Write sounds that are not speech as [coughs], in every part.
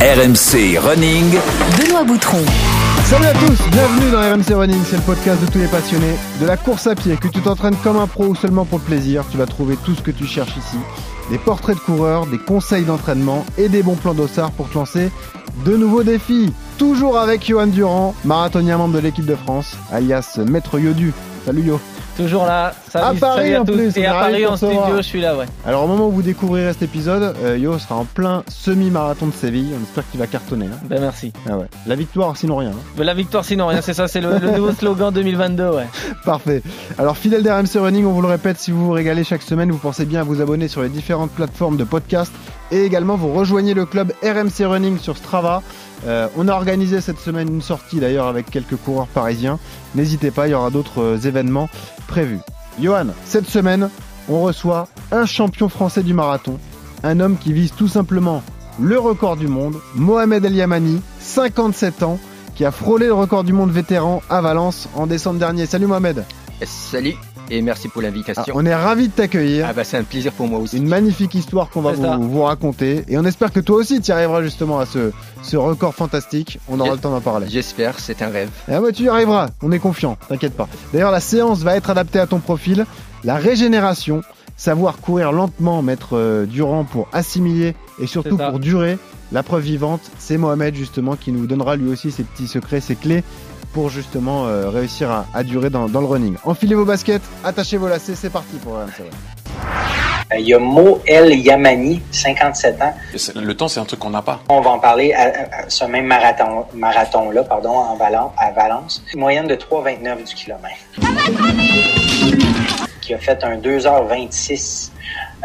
RMC Running. Benoît Boutron. Salut à tous, bienvenue dans RMC Running, c'est le podcast de tous les passionnés de la course à pied. Que tu t'entraînes comme un pro ou seulement pour le plaisir, tu vas trouver tout ce que tu cherches ici. Des portraits de coureurs, des conseils d'entraînement et des bons plans d'ossard pour te lancer de nouveaux défis. Toujours avec Johan Durand, marathonien membre de l'équipe de France, alias Maître Yodu. Salut Yo. Toujours là. Salut, À Paris, salut à en tous. plus, on Et à Paris en studio, je suis là, ouais. Alors au moment où vous découvrirez cet épisode, euh, Yo sera en plein semi-marathon de Séville. On espère qu'il va cartonner. hein. Ben merci. Ah ouais. La victoire sinon rien. hein. Ben, La victoire sinon rien, c'est ça, c'est le, le nouveau slogan 2022, ouais. [laughs] Parfait. Alors, fidèle d'RMC Running, on vous le répète, si vous vous régalez chaque semaine, vous pensez bien à vous abonner sur les différentes plateformes de podcast et également vous rejoignez le club RMC Running sur Strava. Euh, on a organisé cette semaine une sortie d'ailleurs avec quelques coureurs parisiens. N'hésitez pas, il y aura d'autres euh, événements prévus. Johan, cette semaine, on reçoit un champion français du marathon, un homme qui vise tout simplement le record du monde, Mohamed El Yamani, 57 ans, qui a frôlé le record du monde vétéran à Valence en décembre dernier. Salut Mohamed. Salut et merci pour Ah, l'invitation. on est ravis de t'accueillir. Ah bah c'est un plaisir pour moi aussi. Une magnifique histoire qu'on va vous, vous raconter. Et on espère que toi aussi tu y arriveras justement à ce, ce record fantastique. On aura le temps d'en parler. J'espère, c'est un rêve. Ah bah, tu y arriveras, on est confiant, t'inquiète pas. D'ailleurs, la séance va être adaptée à ton profil. La régénération, savoir courir lentement, mettre euh, durant pour assimiler et surtout pour durer. La preuve vivante, c'est Mohamed justement qui nous donnera lui aussi ses petits secrets, ses clés pour justement euh, réussir à, à durer dans, dans le running. Enfilez vos baskets, attachez vos lacets, c'est parti pour RMC. Euh, Il y a Mo El Yamani, 57 ans. Le temps, c'est un truc qu'on n'a pas. On va en parler à, à- à ce même marathon, marathon-là, pardon, en Valence, à Valence. Une moyenne de 3,29 du kilomètre. Qui a fait un 2h26.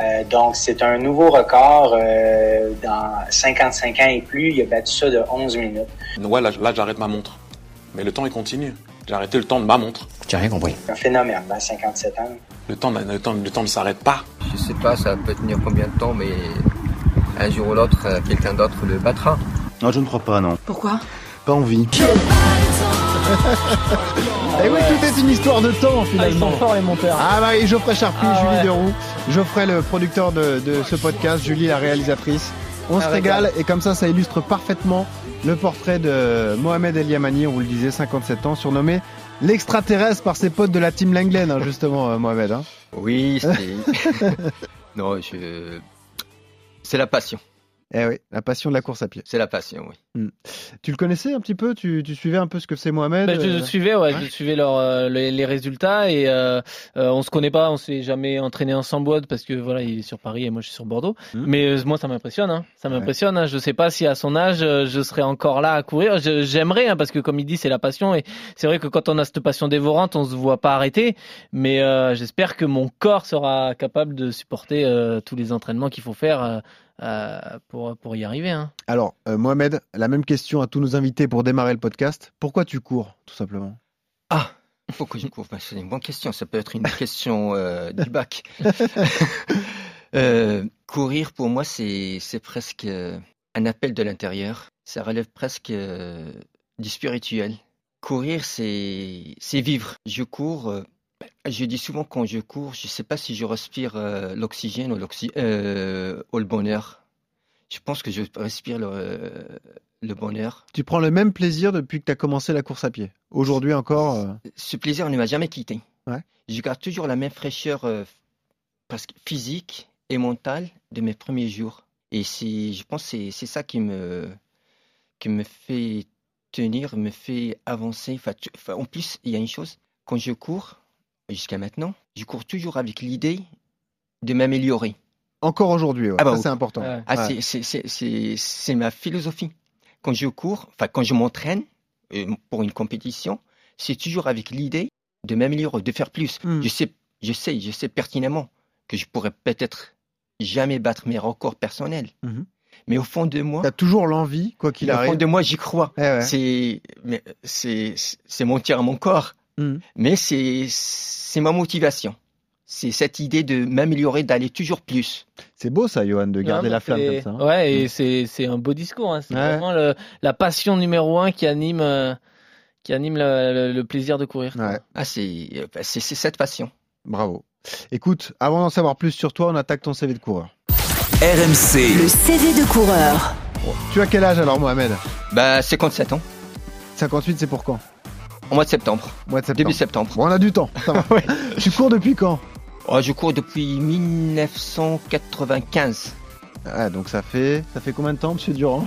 Euh, donc, c'est un nouveau record euh, dans 55 ans et plus. Il a battu ça de 11 minutes. Ouais, là, là, j'arrête ma montre. Mais le temps, il continue. J'ai arrêté le temps de ma montre. J'ai rien compris. Un phénomène, à 57 ans. Le temps, le temps, le temps ne s'arrête pas. Je sais pas, ça peut tenir combien de temps, mais un jour ou l'autre, euh, quelqu'un d'autre le battra. Non, je ne crois pas, non. Pourquoi? Pas envie. Et [laughs] oui, tout est une histoire de temps Ah, ils finalement. sont forts les monteurs. Ah bah et Geoffrey Charpie, Ah Julie ouais. Deroux, Geoffrey le producteur de, de ce podcast, Julie la réalisatrice. On se régale et comme ça ça illustre parfaitement le portrait de Mohamed El Yamani, on vous le disait, 57 ans, surnommé l'extraterrestre par ses potes de la team Langlen, hein, justement euh, Mohamed. hein. Oui, c'est. [laughs] non, je. C'est la passion. Eh oui, la passion de la course à pied. C'est la passion, oui. Tu le connaissais un petit peu? Tu, tu suivais un peu ce que c'est Mohamed Ben, je euh, suivais, ouais, ouais. je suivais leur, euh, les, les résultats et euh, euh, on se connaît pas, on s'est jamais entraîné ensemble parce que voilà, il est sur Paris et moi je suis sur Bordeaux. Mhm. Mais euh, moi ça m'impressionne, hein. ça m'impressionne. Hein. Je sais pas si à son âge je serais encore là à courir. J'aimerais hein, parce que comme il dit c'est la passion et c'est vrai que quand on a cette passion dévorante on se voit pas arrêter. Mais euh, j'espère que mon corps sera capable de supporter euh, tous les entraînements qu'il faut faire euh, pour pour y arriver. Hein. Alors euh, Mohamed, la même question à tous nos invités pour démarrer le podcast. Pourquoi tu cours, tout simplement? Ah Pourquoi je cours? Bah, C'est une bonne question. Ça peut être une question euh, du bac. [laughs] Euh, courir, pour moi, c'est c'est presque euh, un appel de l'intérieur. Ça relève presque euh, du spirituel. Courir, c'est c'est vivre. Je cours. Euh, je dis souvent quand je cours, je ne sais pas si je respire euh, l'oxygène ou, euh, ou le bonheur. Je pense que je respire le, le bonheur. Tu prends le même plaisir depuis que tu as commencé la course à pied? Aujourd'hui encore. euh, ce plaisir ne m'a jamais quitté. Ouais. Je garde toujours la même fraîcheur euh, physique et mentale de mes premiers jours. Et je pense que c'est, ça qui me, qui me fait tenir, me fait avancer. Enfin, en plus, il y a une chose, quand je cours, jusqu'à maintenant, je cours toujours avec l'idée de m'améliorer. Encore aujourd'hui, ouais. Ah bah c'est important. Ouais. Ah, Ouais. c'est- ma philosophie. Quand je cours, enfin quand je m'entraîne euh, pour une compétition, c'est toujours avec l'idée de m'améliorer, de faire plus. Mm. Je sais, je sais, je sais pertinemment que je pourrais peut-être jamais battre mes records personnels. Mhm. Mais au fond de moi, Tu as toujours l'envie, quoi qu'il au fond arrive. de moi, j'y crois. Eh ouais. C'est, mais c'est, c'est mentir à mon corps. Mhm. Mais c'est, c'est ma motivation. C'est cette idée de m'améliorer, d'aller toujours plus. C'est beau ça, Johan, de garder Ouais, la flamme comme ça. hein. Ouais, et c'est c'est un beau discours. Hein. C'est Ouais. vraiment le- la passion numéro un qui anime euh, qui anime le, le- le plaisir de courir. Ouais, Ah, c'est, euh, c'est, c'est cette passion. bravo. Écoute, avant d'en savoir plus sur toi, on attaque ton CV de coureur. RMC, Le CV de coureur. Tu as quel âge alors, Mohamed? Bah, 57 ans, 58, c'est pour quand? Au mois de septembre, Mois de septembre. début septembre. Bon, on a du temps. Ça va. [laughs] Ouais. Tu cours depuis quand? Oh, je cours depuis 1995. Ah, donc ça fait ça fait combien de temps, Monsieur Durand?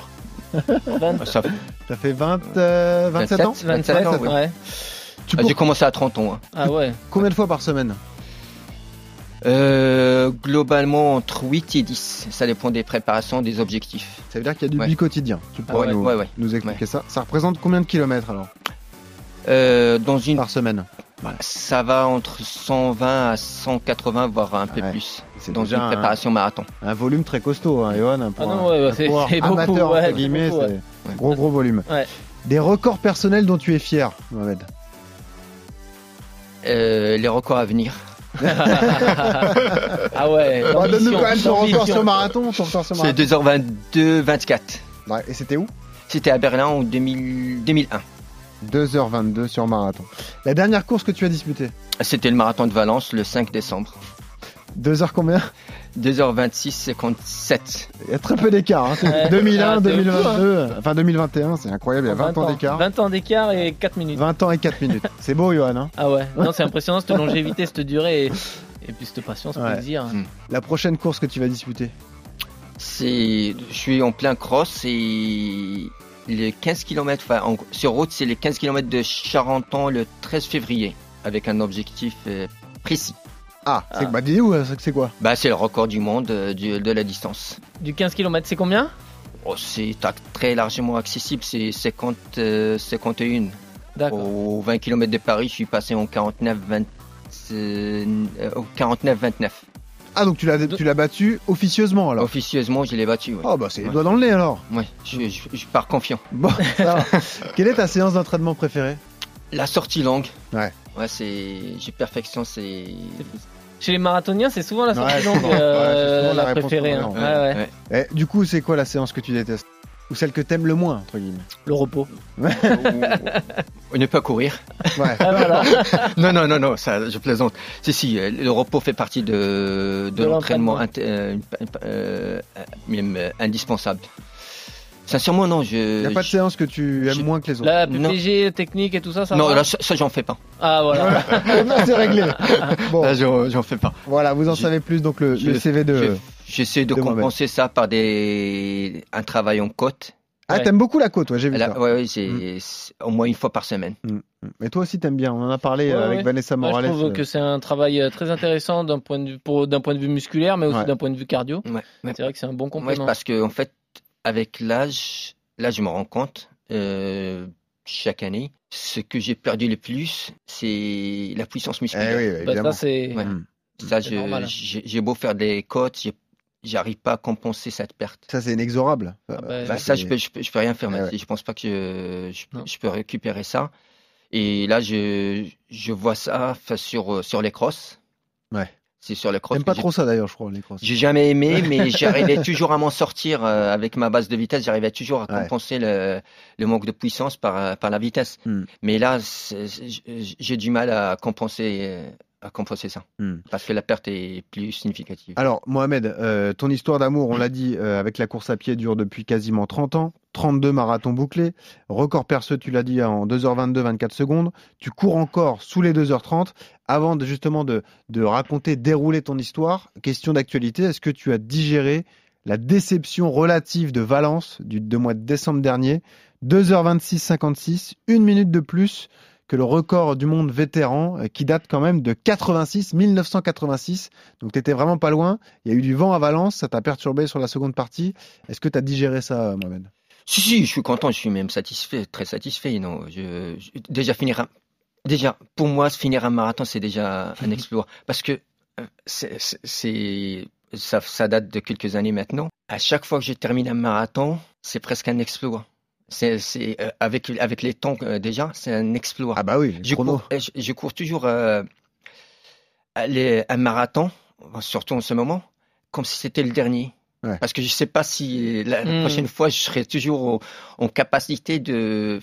Ça, [laughs] Ça fait 20, euh, 27 ans? 27, 27 ans, ouais. ouais. Tu Ah, cours J'ai commencé à 30 ans. hein. Ah ouais. [laughs] combien de fois par semaine? Euh, globalement, entre 8 et 10. Ça dépend des préparations, des objectifs. Ça veut dire qu'il y a du Ouais. quotidien. Tu Ah pourrais ouais, nous, ouais, ouais. nous expliquer ça. Ça représente combien de kilomètres alors? Euh, dans une, par semaine ça va entre 120 à 180, voire un peu Ouais. plus. C'est Dans une un, préparation marathon. un volume très costaud, hein, Johan. Pour Ah non, un- ouais, ouais, un c'est- c'est beaucoup, amateur, ouais, entre guillemets, beaucoup, ouais. c'est Ouais. gros gros volume. Ouais. Des records personnels dont tu es fier, Mohamed Euh, les records à venir. [laughs] ah ouais. Bah, Donne-nous quand même ton record sur marathon. Ton record sur C'est marathon. 2h22, 24. Ouais, et c'était où? C'était à Berlin en 2000 2001. 2h22 sur marathon. La dernière course que tu as disputée C'était le marathon de Valence le 5 décembre. 2h combien 2h26, 57. Il y a très peu d'écart. Hein. C'est Ouais. 2001, Ah, c'est 2022, enfin 2021, c'est incroyable, il y a 20, ans d'écart. 20 ans d'écart et 4 minutes. 20 ans et 4 minutes. C'est beau, Johan. Hein Ah ouais. Non, c'est impressionnant cette longévité, cette durée et, et puis cette patience, Ouais. plaisir. La prochaine course que tu vas disputer C'est, je suis en plein cross et les 15 km, enfin, en- sur route, c'est les 15 km de Charenton le 13 février avec un objectif euh, précis. Ah, c'est Ah. bah où c'est quoi? Bah, c'est le record du monde euh, du- de la distance. Du 15 km, c'est combien? Oh, c'est très largement accessible, c'est 50, euh, 51. D'accord. Au 20 km de Paris, je suis passé en 49, 20, euh, au 49, 29. Ah, donc tu l'as tu l'as battu officieusement alors Officieusement, je l'ai battu. Ouais. Oh bah c'est les Ouais. doigts dans le nez alors Ouais, je, je- je pars confiant. [laughs] Bon, ça va. [laughs] Quelle est ta séance d'entraînement préférée? La sortie longue. Ouais. Ouais, c'est, j'ai perfection, c'est. Chez les marathoniens, c'est souvent la sortie Ouais, longue euh, Ouais, c'est souvent la préférée. hein. Ouais, ouais. Du coup, c'est quoi la séance que tu détestes? Ou celle que t'aimes le moins, entre guillemets? Le repos. [laughs] Ne pas courir. Ouais. [laughs] Ah, voilà. [laughs] non, non, non, non, ça, je plaisante. Si, si, euh, le repos fait partie de, de, De l'entraînement euh, euh, même euh, indispensable. Sincèrement, non, je. Il n'y a pas de je- séance que tu aimes je- moins que les autres La Non. PPG, technique et tout ça, ça non, va là, ça, ça, j'en fais pas. Ah voilà. [laughs] Là, c'est réglé. Bon, Là, j'en j'en fais pas. voilà, vous en je- savez plus, donc le, je- le CV de... je- J'essaie de compenser ça par des un travail en côte. Ah, Ouais. t'aimes beaucoup la côte, ouais, j'ai vu Là, ça. ouais, ouais, c'est au moins une fois par semaine. Mais toi aussi, t'aimes bien. On en a parlé euh, Ouais, avec ouais. Vanessa Moi, je Morales. trouve euh, que c'est un travail euh, très intéressant d'un point de vue pour- d'un point de vue musculaire, mais aussi Ouais. d'un point de vue cardio. C'est vrai que c'est un bon Ouais, complément. parce que en fait, avec l'âge, là, je me rends compte euh, chaque année, ce que j'ai perdu le plus, c'est la puissance Eh musculaire. oui, Bah, ça c'est Ouais. Mm. Ça, c'est je- normal. j'ai j'ai beau faire des côtes, j'ai- j'arrive pas à compenser cette perte. Ça, c'est inexorable. bah, Bah, ça, je peux, je peux, je peux rien faire. Ouais. Je pense pas que je, je, Non. je peux récupérer ça. Et là, je, je vois ça sur, sur les crosses. Ouais. C'est sur les crosses. T'aimes pas trop ça d'ailleurs, je crois, les crosses. J'ai jamais aimé, [laughs] mais j'arrivais toujours à m'en sortir euh, avec ma base de vitesse. J'arrivais toujours à Ouais. compenser le, le manque de puissance par, euh, par la vitesse. Hmm. Mais là, j'ai du mal à compenser, euh, à compenser ça Hmm. parce que la perte est plus significative. Alors, Mohamed, euh, ton histoire d'amour, on l'a dit, euh, avec la course à pied dure depuis quasiment 30 ans. 32 marathons bouclés. Record perceux, tu l'as dit, en 2h22, 24 secondes. Tu cours encore sous les 2h30. Avant de, justement de, de raconter, dérouler ton histoire, question d'actualité, est-ce que tu as digéré la déception relative de Valence du de mois de décembre dernier? 2h26, 56, une minute de plus que le record du monde vétéran euh, qui date quand même de 86, 1986. Donc tu étais vraiment pas loin. Il y a eu du vent à Valence, ça t'a perturbé sur la seconde partie. Est-ce que tu as digéré ça, Mohamed? Si, si, je suis content, je suis même satisfait, très satisfait. Non, je, je- déjà finir un, déjà pour moi finir un marathon c'est déjà un [laughs] exploit parce que euh, c'est- ça, ça date de quelques années maintenant. À chaque fois que je termine un marathon, c'est presque un exploit. C'est, c'est euh, avec avec les temps euh, déjà, c'est un exploit. Ah bah oui, je, chrono. cours, je, je cours toujours euh, les- un marathon, surtout en ce moment, comme si c'était le dernier. Ouais. Parce que je sais pas si la, la Hmm. prochaine fois je serai toujours au- en capacité de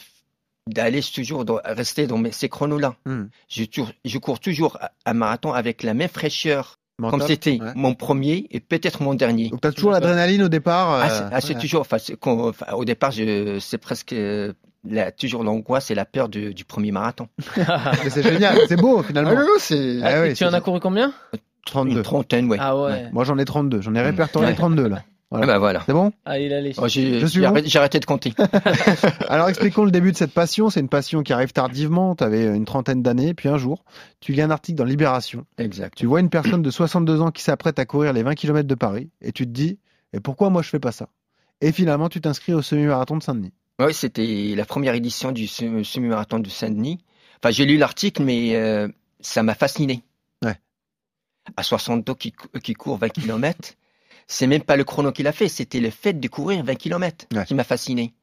d'aller toujours dans- rester dans mes- ces chronos-là. Hmm. Je, tour- je cours toujours un marathon avec la même fraîcheur Mental. comme c'était Ouais. mon premier et peut-être mon dernier. Donc t'as toujours l'adrénaline au départ. Ah, euh, c'est ah, c'est ouais. toujours, enfin, au départ, je, c'est presque euh, la, toujours l'angoisse et la peur du, du premier marathon. [laughs] Mais c'est génial, c'est beau finalement. c'est Ah oui, tu en as couru combien? 32. une trentaine, ouais. Ah ouais. Moi j'en ai 32, j'en ai répertorié Ouais. 32 là. Bah voilà. C'est bon Ah, il. Oh, j'ai Je suis j'ai bon. arrêté, j'ai arrêté de compter. [laughs] [laughs] Alors expliquons le début de cette passion. C'est une passion qui arrive tardivement. Tu avais une trentaine d'années, puis un jour, tu lis un article dans Libération. exact. Tu vois une personne de 62 ans qui s'apprête à courir les 20 km de Paris et tu te dis et pourquoi moi je fais pas ça? Et finalement, tu t'inscris au semi-marathon de Saint-Denis. Oui, c'était la première édition du sem- semi-marathon de Saint-Denis. Enfin, j'ai lu l'article, mais euh, ça m'a fasciné. Ouais. À 60 ans qui, cou- qui court 20 km, c'est même pas le chrono qu'il a fait, c'était le fait de courir 20 km Ouais. qui m'a fasciné.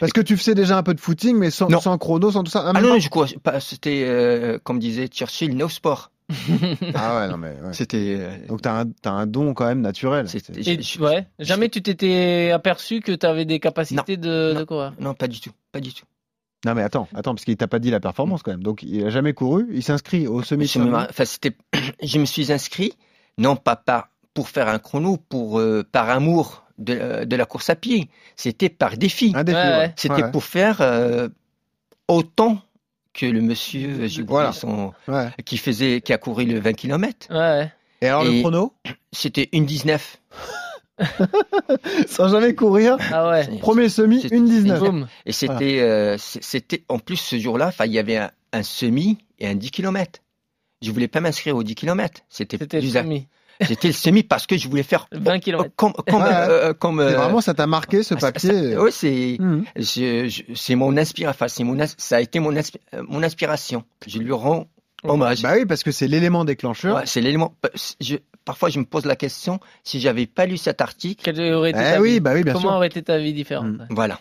Parce que tu faisais déjà un peu de footing, mais sans, Non. sans chrono, sans tout ça. Ah, Ah non, pas non, je cours pas, c'était, euh, comme disait Churchill, no sport. [laughs] Ah ouais, non mais. ouais. C'était. euh, Donc t'as un, un don quand même naturel. c'était- C'est- Et je- tu- ouais. Jamais tu t'étais aperçu que tu avais des capacités de, Non. de courir? Non, pas du tout, pas du tout. Non mais attends, attends, parce qu'il t'a pas dit la performance quand même. Donc il a jamais couru, il s'inscrit au semi Je me, enfin, c'était, [clears throat] je me suis inscrit, non pas par, pour faire un chrono, pour, euh, par amour de, euh, de la course à pied. C'était par défi. Un défi. Ouais, ouais. ouais. C'était Ouais, pour faire euh, autant que le monsieur, Voilà. son, ouais. qui faisait, qui a couru le 20 km. Et alors le chrono? C'était une 19. [laughs] Sans jamais courir. Ah ouais. Premier semi, une 19. Boum. Et c'était, euh, en plus, ce jour-là, il y avait un, un semi et un 10 km. Je voulais pas m'inscrire au 10 km. C'était plus- semi. C'était le semi parce que je voulais faire 20 km. comme, comme, Ouais. euh, comme, euh, vraiment ça t'a marqué ce ah, ça- papier. ça- ouais, c'est, je- je- c'est mon inspiration. Enfin, c'est mon, ins- ça a été mon, inspi- euh, mon inspiration. Je lui rends hommage. Bah oui, parce que c'est l'élément déclencheur. Ouais, c'est l'élément. Je, parfois, je me pose la question si j'avais pas lu cet article, Quelle aurait été Eh ta oui, vie? bah oui, bien Comment sûr. aurait été ta vie différente? Mm. ouais. voilà.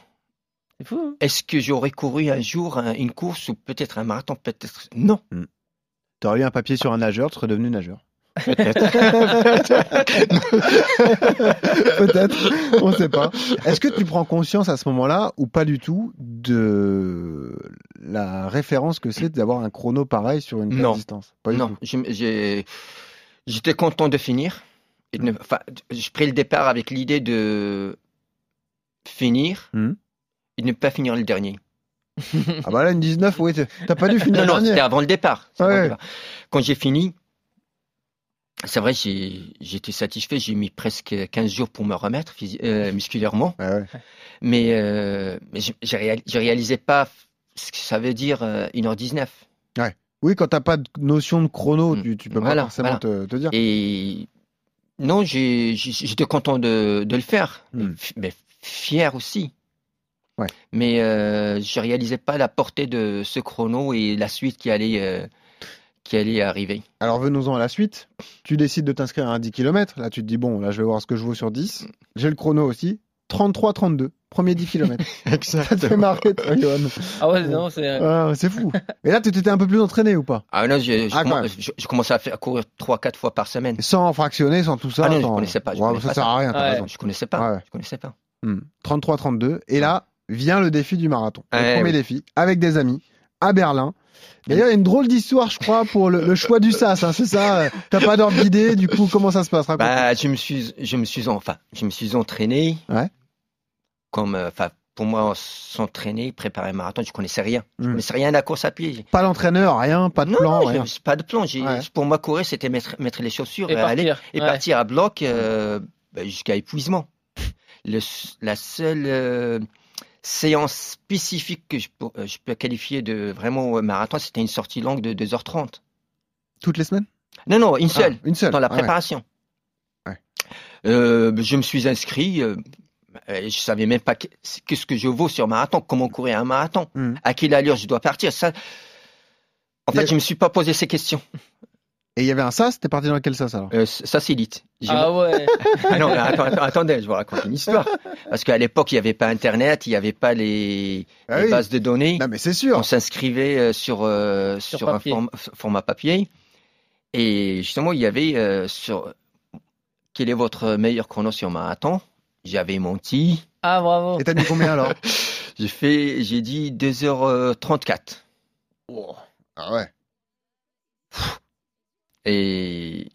C'est fou. hein Est-ce que j'aurais couru un jour un- une course ou peut-être un marathon? Peut-être non. T'aurais eu un papier sur un nageur, tu serais devenu nageur. [laughs] Peut-être, on sait pas. Est-ce que tu prends conscience à ce moment-là, ou pas du tout, de la référence que c'est d'avoir un chrono pareil sur une Non. distance Pas du non, je- j'étais content de finir. Et de ne- enfin, j'ai pris le départ avec l'idée de finir Mhm. et de ne pas finir le dernier. Ah bah là, une 19, oui, t'as pas dû finir Non, non, dernier. c'était avant le avant le départ. Quand j'ai fini, c'est vrai, j'ai j'étais satisfait. J'ai mis presque 15 jours pour me remettre euh, [laughs] musculairement. Ouais, ouais. Mais, euh, mais je je réal- je réalisais pas ce que ça veut dire euh, 1h19. Oui, quand t'as pas de notion de chrono, Mm. tu, tu peux Voilà, pas forcément te, te dire. Et non, j'étais content de, de le faire. Mm. Mais fier aussi. Ouais. Mais euh, je réalisais pas la portée de ce chrono et la suite qui allait, euh, qui allait arriver. Alors venons-en à la suite. Tu décides de t'inscrire à un 10 km. Là, tu te dis, bon, là, je vais voir ce que je vaux sur 10. J'ai le chrono aussi. 33-32, premier 10 km. [laughs] Ça te fait marrer, toi, Johan. Ah ouais, non, c'est. Ah, c'est fou. Mais là, tu t'étais un peu plus entraîné ou pas? Ah non, je, je, Ah, quand commen- même. je- je commençais à, faire, à courir 3-4 fois par semaine. Sans fractionner, sans tout ça. Ah non, je connaissais pas, je Ouais, connais ça pas sert ça. à rien, t'as Ouais. raison. Je connaissais pas. Ouais. Je connaissais pas. Hmm. 33-32. Et là, vient le défi du marathon. Le premier oui. défi, avec des amis, à Berlin. D'ailleurs, il y a une drôle d'histoire, je crois, pour le, le choix du SAS. hein, c'est ça? T'as pas d'ordre d'idée, du coup, comment ça se passe? Bah, je me suis, je me suis, en- enfin, je me suis entraîné. Ouais. Comme, euh, enfin, pour moi, s'entraîner, préparer un marathon, je connaissais rien. Je Hmm. connaissais rien à la course à pied. Pas l'entraîneur, rien, pas de non, plan, non, rien. j'ai pas de plan. Ouais. Pour moi, courir, c'était mettre, mettre les chaussures, Et euh, aller partir. et Ouais. partir à bloc euh, bah, jusqu'à épuisement. Le, la seule euh, séance spécifique que je, peux- euh, je peux qualifier de vraiment euh, marathon, c'était une sortie longue de 2h30. Toutes les semaines? Non, non, une seule. Ah, Une seule. dans la Ah ouais. préparation. Ouais. Euh, je me suis inscrit. Euh, je savais même pas que- qu'est-ce que je vaux sur marathon, comment courir un marathon, Mhm. à quelle allure je dois partir. Ça, en fait, je me suis pas posé ces questions. Et il y avait un SAS, t'es parti dans quel SAS alors? Euh. J'ai- Ah ouais. [laughs] Ah non, mais attends, attends, attendez, je vous raconte une histoire. Parce qu'à l'époque, il n'y avait pas Internet, il n'y avait pas les, Ah les oui. bases de données. Non, mais c'est sûr. On s'inscrivait euh, sur, euh, Sur sur, un form- format papier. Et justement, il y avait euh, sur quel est votre meilleur chrono sur marathon J'avais menti. Ah bravo. Et t'as mis combien alors? [laughs] J'ai fait, j'ai dit 2h34. Ah ouais. Et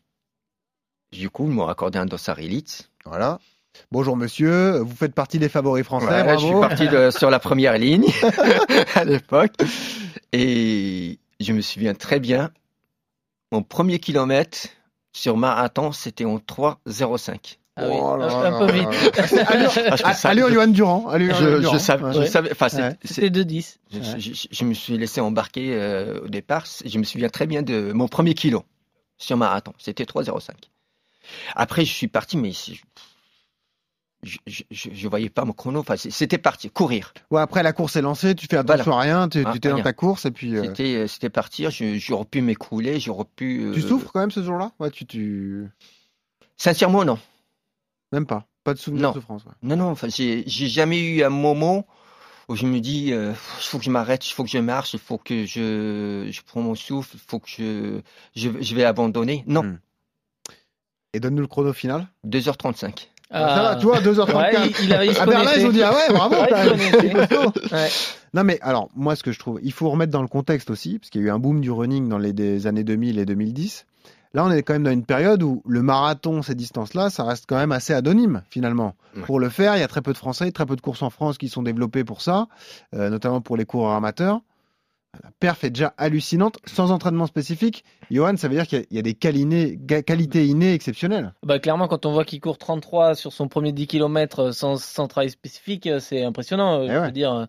Du coup, ils m'ont accordé un dossard élite. Voilà. Bonjour monsieur, vous faites partie des favoris français, Ouais, bravo. je suis parti de- sur la première ligne [laughs] à l'époque. Et je me souviens très bien, mon premier kilomètre sur marathon, c'était en 3,05. Ah oui, Oh là un, là peu là vite. [laughs] allure Johan Durand. Je, Durand. je savais, je Ouais. savais, enfin, c'est- Ouais. c'est- C'était 2-10. je, Ouais. je- je me suis laissé embarquer euh, au départ. Je me souviens très bien de mon premier kilo sur marathon. C'était 3,05. Après, je suis parti, mais je, je, je, je voyais pas mon chrono. Enfin, c'était parti, courir. Ouais, après la course est lancée, tu fais attention à rien, tu Ah, tu étais dans rien. ta course et puis. euh, C'était, euh, c'était partir. J'aurais pu m'écrouler, j'aurais pu. euh, Tu souffres quand même ce jour-là? Ouais, tu, tu. Sincèrement, non. Même pas. Pas de souvenir Non. de souffrance. ouais. Non, non. Enfin, j'ai, j'ai jamais eu un moment où je me dis, euh, il faut que je m'arrête, il faut que je marche, il faut que je, je prends mon souffle, il faut que je, je, je vais abandonner. Non. Hmm. Et donne-nous le chrono final. 2h35. Ah, Ça va, tu vois, 2h34. Ouais, il, il, a- il se à Berlin, ils ont dit ah ouais, bravo. Ouais. Non mais alors moi ce que je trouve, il faut remettre dans le contexte aussi, parce qu'il y a eu un boom du running dans les des années 2000 et 2010. Là on est quand même dans une période où le marathon, ces distances-là, ça reste quand même assez anonyme finalement. Ouais. Pour le faire, il y a très peu de Français, très peu de courses en France qui sont développées pour ça, euh, notamment pour les coureurs amateurs. La perf est déjà hallucinante, sans entraînement spécifique. Johan, ça veut dire qu'il y a- il y, a des qualités, innées exceptionnelles. Bah, clairement, quand on voit qu'il court 33 sur son premier 10 km sans, sans travail spécifique, euh, c'est impressionnant. euh, Eh Je ouais. veux dire, euh,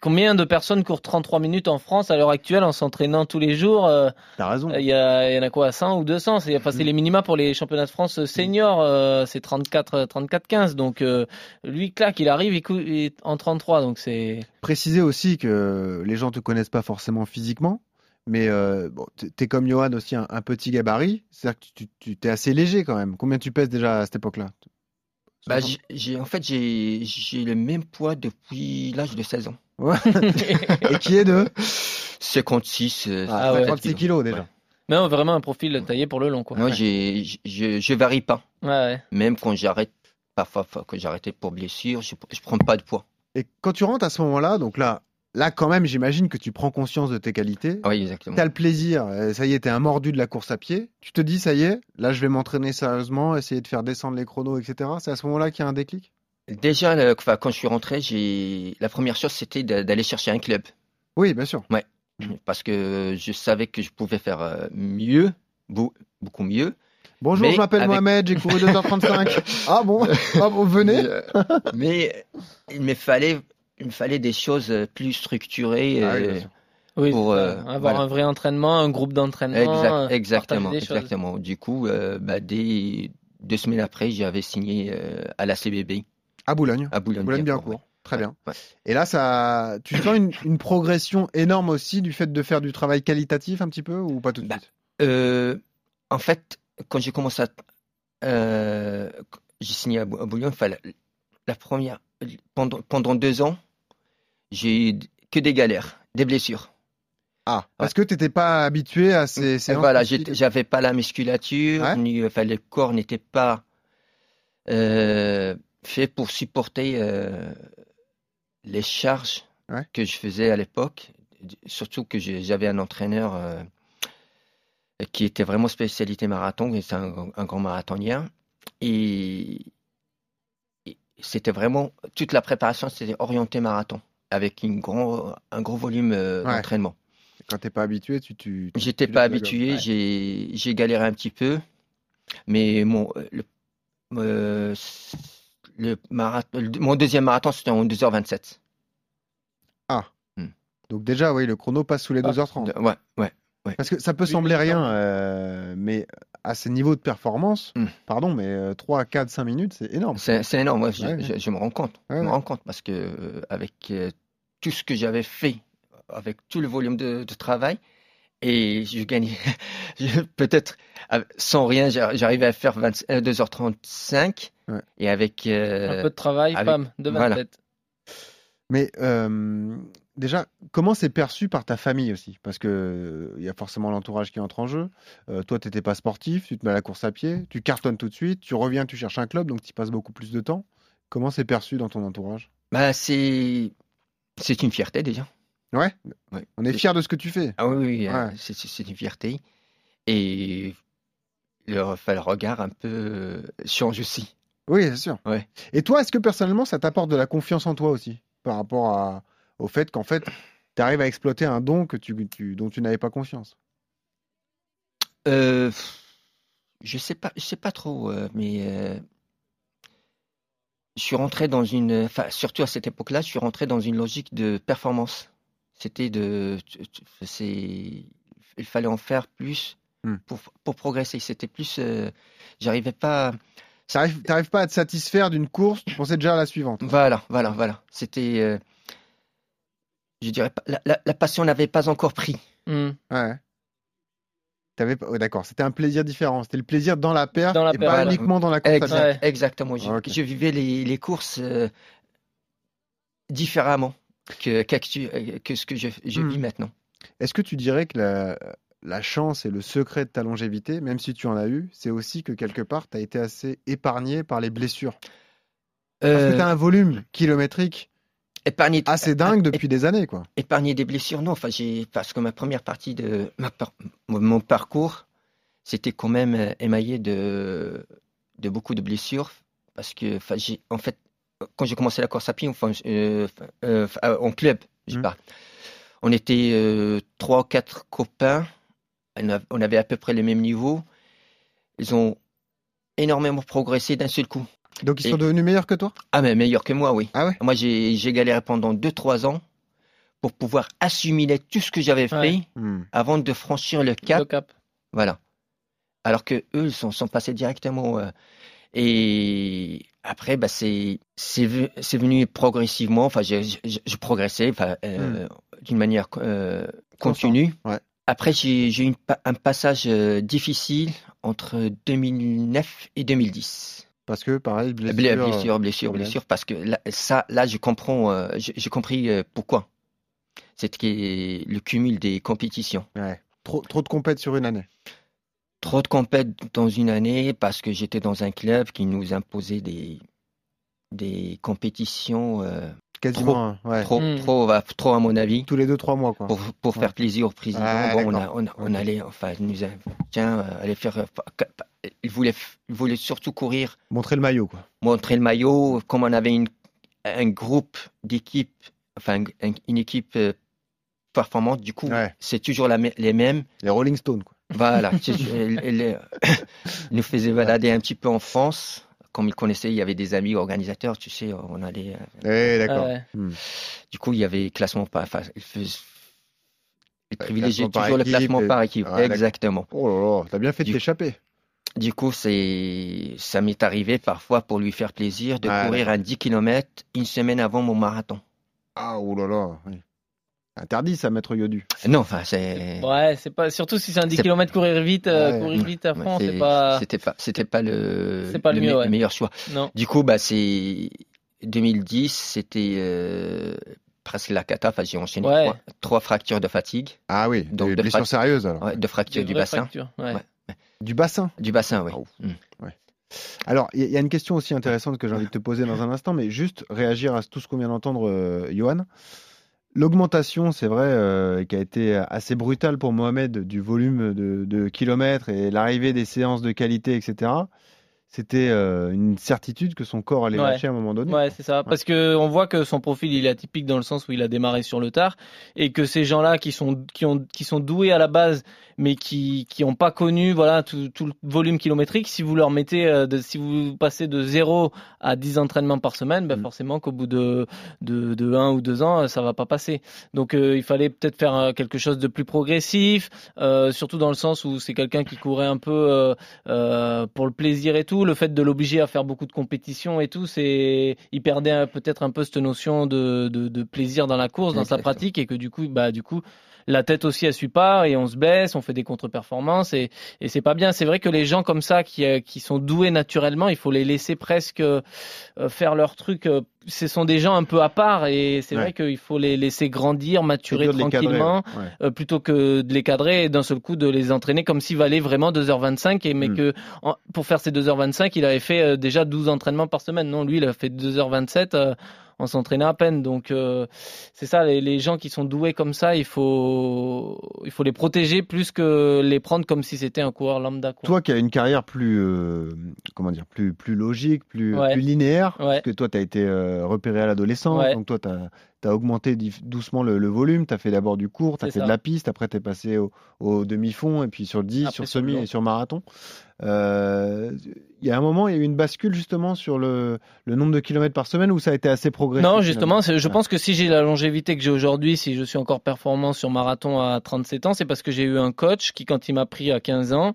combien de personnes courent 33 minutes en France à l'heure actuelle en s'entraînant tous les jours euh, T'as raison. Il y, a- il y en a quoi 100 ou 200 C'est enfin, c'est les minima pour les championnats de France seniors, euh, c'est 34 34 15. Donc euh, lui claque, il arrive il il en 33 donc c'est préciser aussi que les gens te connaissent pas forcément physiquement, mais euh, bon, t'es- comme Johan aussi un, un petit gabarit, c'est-à-dire que tu, tu t'es assez léger quand même. Combien tu pèses déjà à cette époque-là? Bah, j'ai, en fait, j'ai, j'ai le même poids depuis l'âge de 16 ans. [laughs] Et qui est de? 56, euh, Ah ouais. 56 kilos déjà. Ouais. non vraiment un profil taillé pour le long quoi. Moi, j'ai, je, je varie pas. Ouais, ouais. Même quand j'arrête, parfois, parfois, quand j'arrêtais pour blessure, je, je prends pas de poids. Et quand tu rentres à ce moment-là, donc là, là quand même, j'imagine que tu prends conscience de tes qualités. Oui, exactement. T'as le plaisir, euh, ça y est, t'es un mordu de la course à pied. Tu te dis, ça y est, là, je vais m'entraîner sérieusement, essayer de faire descendre les chronos, etc. C'est à ce moment-là qu'il y a un déclic? Déjà, le- enfin, quand je suis rentré, j'ai, la première chose, c'était d'aller chercher un club. Oui, bien sûr. Parce que je savais que je pouvais faire euh, mieux, beau- beaucoup mieux. Bonjour, Mais je m'appelle avec- Mohamed, j'ai couru 2h35. [laughs] ah bon? Ah bon, venez Mais, euh, mais il me fallait, il me fallait des choses plus structurées. Ah oui, euh, bien. Oui, Pour, euh, avoir voilà. un vrai entraînement, un groupe d'entraînement. Exact- euh, exactement, choses. exactement. Du coup, euh, bah, dès deux semaines après, j'avais signé euh, à la CBB À Boulogne. à boulogne Boulogne-Billancourt. Très bien. Ouais. Et là, ça, tu sens une, une progression énorme aussi du fait de faire du travail qualitatif un petit peu ou pas tout de Bah, suite? Euh, en fait, quand j'ai commencé à. euh, j'ai signé à, Bou- à Boulogne, enfin, la, la première. Pendant, pendant deux ans, j'ai eu que des galères, des blessures. Ah, parce que tu n'étais pas habitué à ces séances voilà, j'avais pas la musculature, Ouais. ni, enfin, le corps n'était pas euh, fait pour supporter euh, les charges Ouais. que je faisais à l'époque. Surtout que j'avais un entraîneur euh, qui était vraiment spécialité marathon, c'est un, un grand marathonien. Et c'était vraiment toute la préparation, c'était orienté marathon, avec une grand, un gros volume euh, Ouais. d'entraînement. Quand t'es pas habitué, tu. tu tu- J'étais pas habitué. Ouais. j'ai galéré un petit peu, mais mon le, euh, le marathon, le- mon deuxième marathon c'était en 2h27. Donc déjà, oui, le chrono passe sous les Ah. 2h30. De- Ouais, ouais. Parce que ça peut Oui, sembler rien, euh, mais à ce niveau de performance, Hmm. pardon, mais euh, 3, 4, 5 minutes, c'est énorme. C'est c'est énorme, moi, je, Ouais, je- je me rends compte, Ouais, je me rends compte parce que euh, avec euh, tout ce que j'avais fait, avec tout le volume de, de travail, et je gagnais [laughs] peut-être euh, sans rien, j'a- j'arrivais à faire 20 euh, 2h35 Ouais. et avec euh, Un peu de travail, avec- pam, de voilà. 27. Mais euh, déjà, comment c'est perçu par ta famille aussi? Parce que euh, il y a forcément l'entourage qui entre en jeu. Euh, toi, tu n'étais pas sportif, tu te mets à la course à pied, tu cartonnes tout de suite, tu reviens, tu cherches un club, donc tu y passes beaucoup plus de temps. Comment c'est perçu dans ton entourage? Bah, c'est c'est une fierté déjà. Ouais, Ouais. on est fier de ce que tu fais. Ah oui, oui, Ouais. c'est c'est- une fierté. Et le, enfin, le regard un peu change aussi. Oui, c'est sûr. Ouais. Et toi, est-ce que personnellement, ça t'apporte de la confiance en toi aussi? Par rapport à, au fait qu'en fait, tu arrives à exploiter un don que tu, tu- dont tu n'avais pas conscience Euh, je sais pas, je sais pas trop, euh, mais euh, je suis rentré dans une, enfin surtout à cette époque-là, je suis rentré dans une logique de performance. C'était de, c'est, il fallait en faire plus Hmm. pour pour progresser. C'était plus, euh, j'arrivais pas. Tu n'arrives pas à te satisfaire d'une course, tu pensais déjà à la suivante. Voilà, voilà, voilà. C'était, euh, je dirais pas, la, la- la passion n'avait pas encore pris. Hmm. Ouais. T'avais pas... D'accord, c'était un plaisir différent. C'était le plaisir dans la perte Dans la et perte, pas voilà. uniquement dans la course. Exact, Ouais. Exactement. Je, vivais les, les courses euh, différemment que, euh, que ce que je, je Hmm. vis maintenant. Est-ce que tu dirais que la, la chance et le secret de ta longévité, même si tu en as eu, c'est aussi que quelque part, tu as été assez épargné par les blessures Parce que Euh, tu as un volume kilométrique épargner, assez dingue depuis des années. quoi. épargner des blessures, non. Enfin, j'ai, parce que ma première partie de ma par- mon parcours, c'était quand même euh, émaillé de, de beaucoup de blessures. Parce que, enfin, en fait, quand j'ai commencé la course à pied, enfin, euh, euh, euh, en club, je Mhm. parle, on était euh, trois ou quatre copains. On avait à peu près le même niveau. Ils ont énormément progressé d'un seul coup. Donc ils Et- sont devenus meilleurs que toi? Ah, mais meilleur que moi, oui. Ah ouais? Moi, j'ai galéré pendant 2-3 ans pour pouvoir assimiler tout ce que j'avais fait Ouais. Hmm. avant de franchir le cap. Le cap. Voilà. Alors que eux, ils sont, sont passés directement. euh, et après, bah, c'est c'est ve- c'est venu progressivement. Enfin, je, je, je progressais enfin, euh, d'une manière euh, continue. Ouais. Après, j'ai j'ai eu un passage euh, difficile entre 2009 et 2010. Parce que pareil, blessure. Blessure, blessure, blessure, blessure, parce que là, ça, là, je comprends, euh, j'ai j'ai compris euh, pourquoi. C'était le cumul des compétitions. Ouais. Trop, trop de compètes sur une année. Trop de compètes dans une année parce que j'étais dans un club qui nous imposait des, des compétitions euh, Quasiment. ouais. trop, Mm. trop, va- trop à mon avis. Tous les deux, trois mois. Quoi. Pour, pour faire plaisir au président, Ah, bon, on, a- on, a- on Ok. allait, enfin, il nous a, tiens, euh, faire, euh, il voulait, il voulait surtout courir Montrer le maillot. Quoi. montrer le maillot, comme on avait une, un groupe d'équipes, enfin un- une équipe euh, performante, du coup, Ouais. c'est toujours la, les mêmes. Les Rolling Stones. Quoi. Voilà, c'est- elle- elle- ils nous faisaient balader un petit peu en France. Comme ils connaissaient, il y avait des amis organisateurs, tu sais, on allait. euh, Eh, d'accord. Ouais. Hmm. Du coup, il y avait classement par. Enfin, classement par toujours le équipe classement et- par équipe. Exactement. Oh là là, t'as bien fait de Du- t'échapper. Du coup, c'est, ça m'est arrivé parfois pour lui faire plaisir de Ah, courir un 10 km une semaine avant mon marathon. Ah, oh là là. oui. Interdit ça, maître Yodu. Non, enfin, c'est. Ouais, c'est pas surtout si c'est un 10 C'est- km courir vite, euh, Ouais. courir vite à fond, c'est- pas C'était pas, c'était pas le, C'est pas le mieux, me- ouais. meilleur choix. non. Du coup, bah, c'est 2010, c'était euh, presque la cata. Enfin, j'ai enchaîné Ouais. trois, trois fractures de fatigue, Ah oui, Donc, des de blessures sérieuses alors. ouais, de fractures du bassin. fractures, ouais. Ouais. Du bassin. Du bassin, oui. Ah. Mm. Alors, il y, y a une question aussi intéressante que j'ai envie de te poser dans un instant, mais juste réagir à tout ce qu'on vient d'entendre, euh, Johan. L'augmentation, c'est vrai, euh, qui a été assez brutale pour Mohamed du volume de, de kilomètres et l'arrivée des séances de qualité, etc. C'était euh, une certitude que son corps allait Ouais. lâcher à un moment donné. Ouais, c'est ça. Parce que on voit que son profil il est atypique dans le sens où il a démarré sur le tard et que ces gens-là qui sont qui ont qui sont doués à la base mais qui qui ont pas connu voilà tout, tout le volume kilométrique, si vous leur mettez euh, de, si vous passez de 0 à 10 entraînements par semaine, ben forcément qu'au bout de de de 1 ou 2 ans, ça va pas passer. Donc euh, il fallait peut-être faire quelque chose de plus progressif, surtout dans le sens où c'est quelqu'un qui courait un peu pour le plaisir et tout. Le fait de l'obliger à faire beaucoup de compétitions et tout, c'est il perdait peut-être un peu cette notion de, de, de plaisir dans la course, dans sa pratique et que du coup, bah du coup. La tête aussi elle suit pas et on se blesse, on fait des contre-performances et, et c'est pas bien. C'est vrai que les gens comme ça qui, euh, qui sont doués naturellement, il faut les laisser presque euh, faire leur truc. Ce sont des gens un peu à part et c'est Ouais. vrai qu'il faut les laisser grandir, maturer cadrer, tranquillement ouais. Euh, plutôt que de les cadrer et d'un seul coup de les entraîner comme s'il valait vraiment 2h25 et mais Mm. que en- pour faire ces 2h25 il avait fait euh, déjà 12 entraînements par semaine non lui il a fait 2h27 euh, en s'entraînant à peine. Donc euh, c'est ça, les, les, gens qui sont doués comme ça, il faut il faut les protéger plus que les prendre comme si c'était un coureur lambda. Quoi. Toi qui as une carrière plus euh, comment dire plus plus logique, plus, plus linéaire, ouais. parce que toi tu as été euh, repéré à l'adolescence, Ouais. donc toi tu as tu as augmenté doucement le, le volume, tu as fait d'abord du court, tu as fait ça. de la piste, après tu es passé au, au demi-fond, et puis sur le 10, Après, sur semi et sur marathon. Euh, Il y a un moment, il y a eu une bascule justement sur le, le nombre de kilomètres par semaine où ça a été assez progressif. Non, justement, je pense que si j'ai la longévité que j'ai aujourd'hui, si je suis encore performant sur marathon à 37 ans, c'est parce que j'ai eu un coach qui, quand il m'a pris à 15 ans,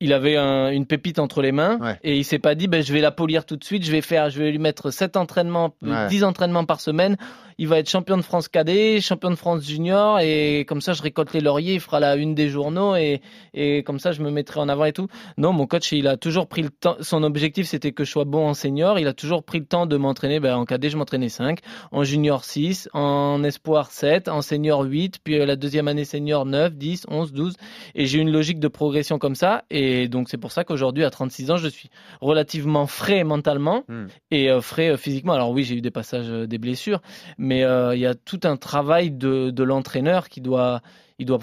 il avait un- une pépite entre les mains Ouais. et il s'est pas dit ben, je vais la polir tout de suite, je vais faire, je vais lui mettre 7 entraînements, Ouais. 10 entraînements par semaine. Il va être champion de France cadet, champion de France junior et comme ça je récolte les lauriers, il fera la une des journaux et, et comme ça je me mettrai en avant et tout. Non, mon coach il a toujours pris le temps. Son objectif c'était que je sois bon en senior. Il a toujours pris le temps de m'entraîner. Ben, en cadet je m'entraînais 5, en junior 6, en espoir 7, en senior 8, puis euh, la deuxième année senior 9, 10, 11, 12. Et j'ai une logique de progression comme ça. Et donc c'est pour ça qu'aujourd'hui à 36 ans je suis relativement frais mentalement Hmm. et euh, frais euh, physiquement. Alors oui j'ai eu des passages, euh, des blessures, mais euh, il y a tout un travail de, de l'entraîneur qui doit, il doit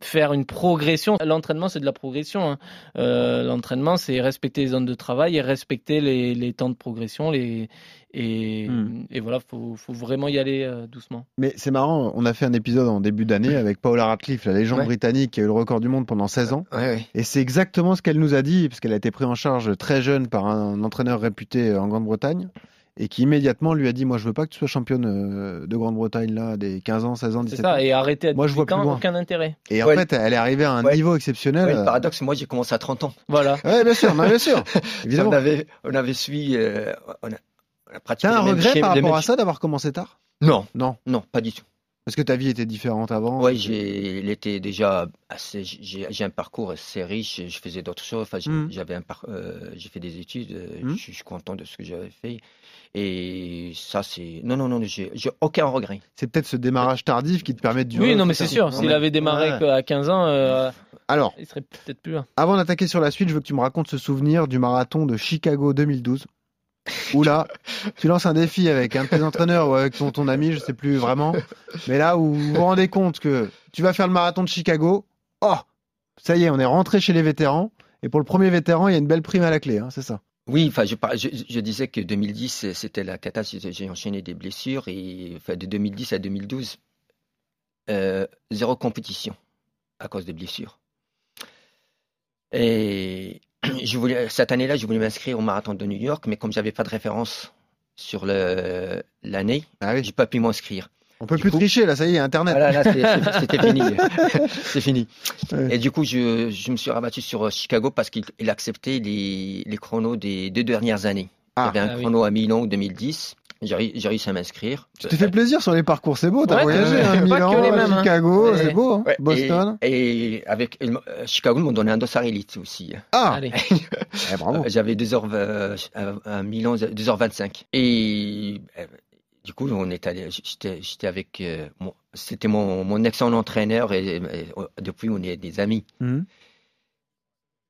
faire une progression. L'entraînement, c'est de la progression. hein. Euh, L'entraînement, c'est respecter les zones de travail et respecter les, les temps de progression. Les, et, Hmm. et voilà, faut, faut vraiment y aller euh, doucement. Mais c'est marrant, on a fait un épisode en début d'année avec Paula Radcliffe, la légende Ouais. britannique qui a eu le record du monde pendant 16 ans. Ouais, ouais. Et c'est exactement ce qu'elle nous a dit, parce qu'elle a été prise en charge très jeune par un entraîneur réputé en Grande-Bretagne, et qui immédiatement lui a dit Moi, je veux pas que tu sois championne euh, de Grande-Bretagne, là, des 15 ans, 16 ans, C'est 17 ans. ça, et arrêter à Moi, je vois 18 ans, plus loin. aucun intérêt. Et en fait, elle est arrivée à un Ouais. niveau exceptionnel. Ouais, le Euh, paradoxe, moi j'ai commencé à 30 ans. Voilà. [laughs] Ouais, bien sûr, bien sûr. [laughs] Évidemment. On avait, on avait suivi, euh, on, a, on a pratiqué T'as un regret schémas- par rapport à ça d'avoir commencé tard? Non, Non. non, pas du tout. Parce que ta vie était différente avant. Ouais, j'ai, il était déjà assez, j'ai, j'ai un parcours assez riche. Je faisais d'autres choses. Enfin, j'ai- Mm. j'avais un par- euh, j'ai fait des études. euh, Mm. Je, je suis content de ce que j'avais fait. Et ça, c'est, non, non, non, j'ai, aucun regret. C'est peut-être ce démarrage tardif qui te permet de durer. Oui, non, mais c'est sûr. S'il avait démarré Ouais. qu'à 15 ans, euh, Alors, il serait peut-être plus là. Avant d'attaquer sur la suite, je veux que tu me racontes ce souvenir du marathon de Chicago 2012. Où là, tu lances un défi avec un de tes entraîneurs ou avec ton, ton ami, je sais plus vraiment. Mais là où vous vous rendez compte que tu vas faire le marathon de Chicago, oh, ça y est, on est rentré chez les vétérans. Et pour le premier vétéran, il y a une belle prime à la clé, hein, c'est ça. Oui, enfin, je, je, je disais que 2010, c'était la catastrophe. J'ai- enchaîné des blessures et enfin, de 2010 à 2012, euh, zéro compétition à cause des blessures. Et je voulais, cette année-là, je voulais m'inscrire au marathon de New York, mais comme j'avais pas de référence sur l'année, Ah oui. j'ai pas pu m'inscrire. On peut Du plus coup- tricher, là, ça y est, Internet. Voilà, là, c'était [laughs] fini. c'est fini. Ouais. Et du coup, je, je me suis rabattu sur euh, Chicago parce qu'il il acceptait les, les chronos des deux dernières années. Ah. Il y avait un Ah oui. chrono à Milan 2010. J'ai ré- j'ai réussi à m'inscrire. Tu t'es fait plaisir sur les parcours, c'est beau, t'as Ouais, voyagé, ouais, hein, Milan, que les mêmes, hein. Chicago, c'est beau, hein. Ouais, Boston. Et, et avec euh, Chicago, ils m'ont donné un dossard élite aussi. Ah, Allez. [laughs] eh, bravo. J'avais 2 heures, euh, à Milan, 2h25. Et euh, du coup, on est allé, j'étais j'étais avec, euh, mon- c'était mon, mon excellent entraîneur et, et, euh, depuis, on est des amis. Mhm.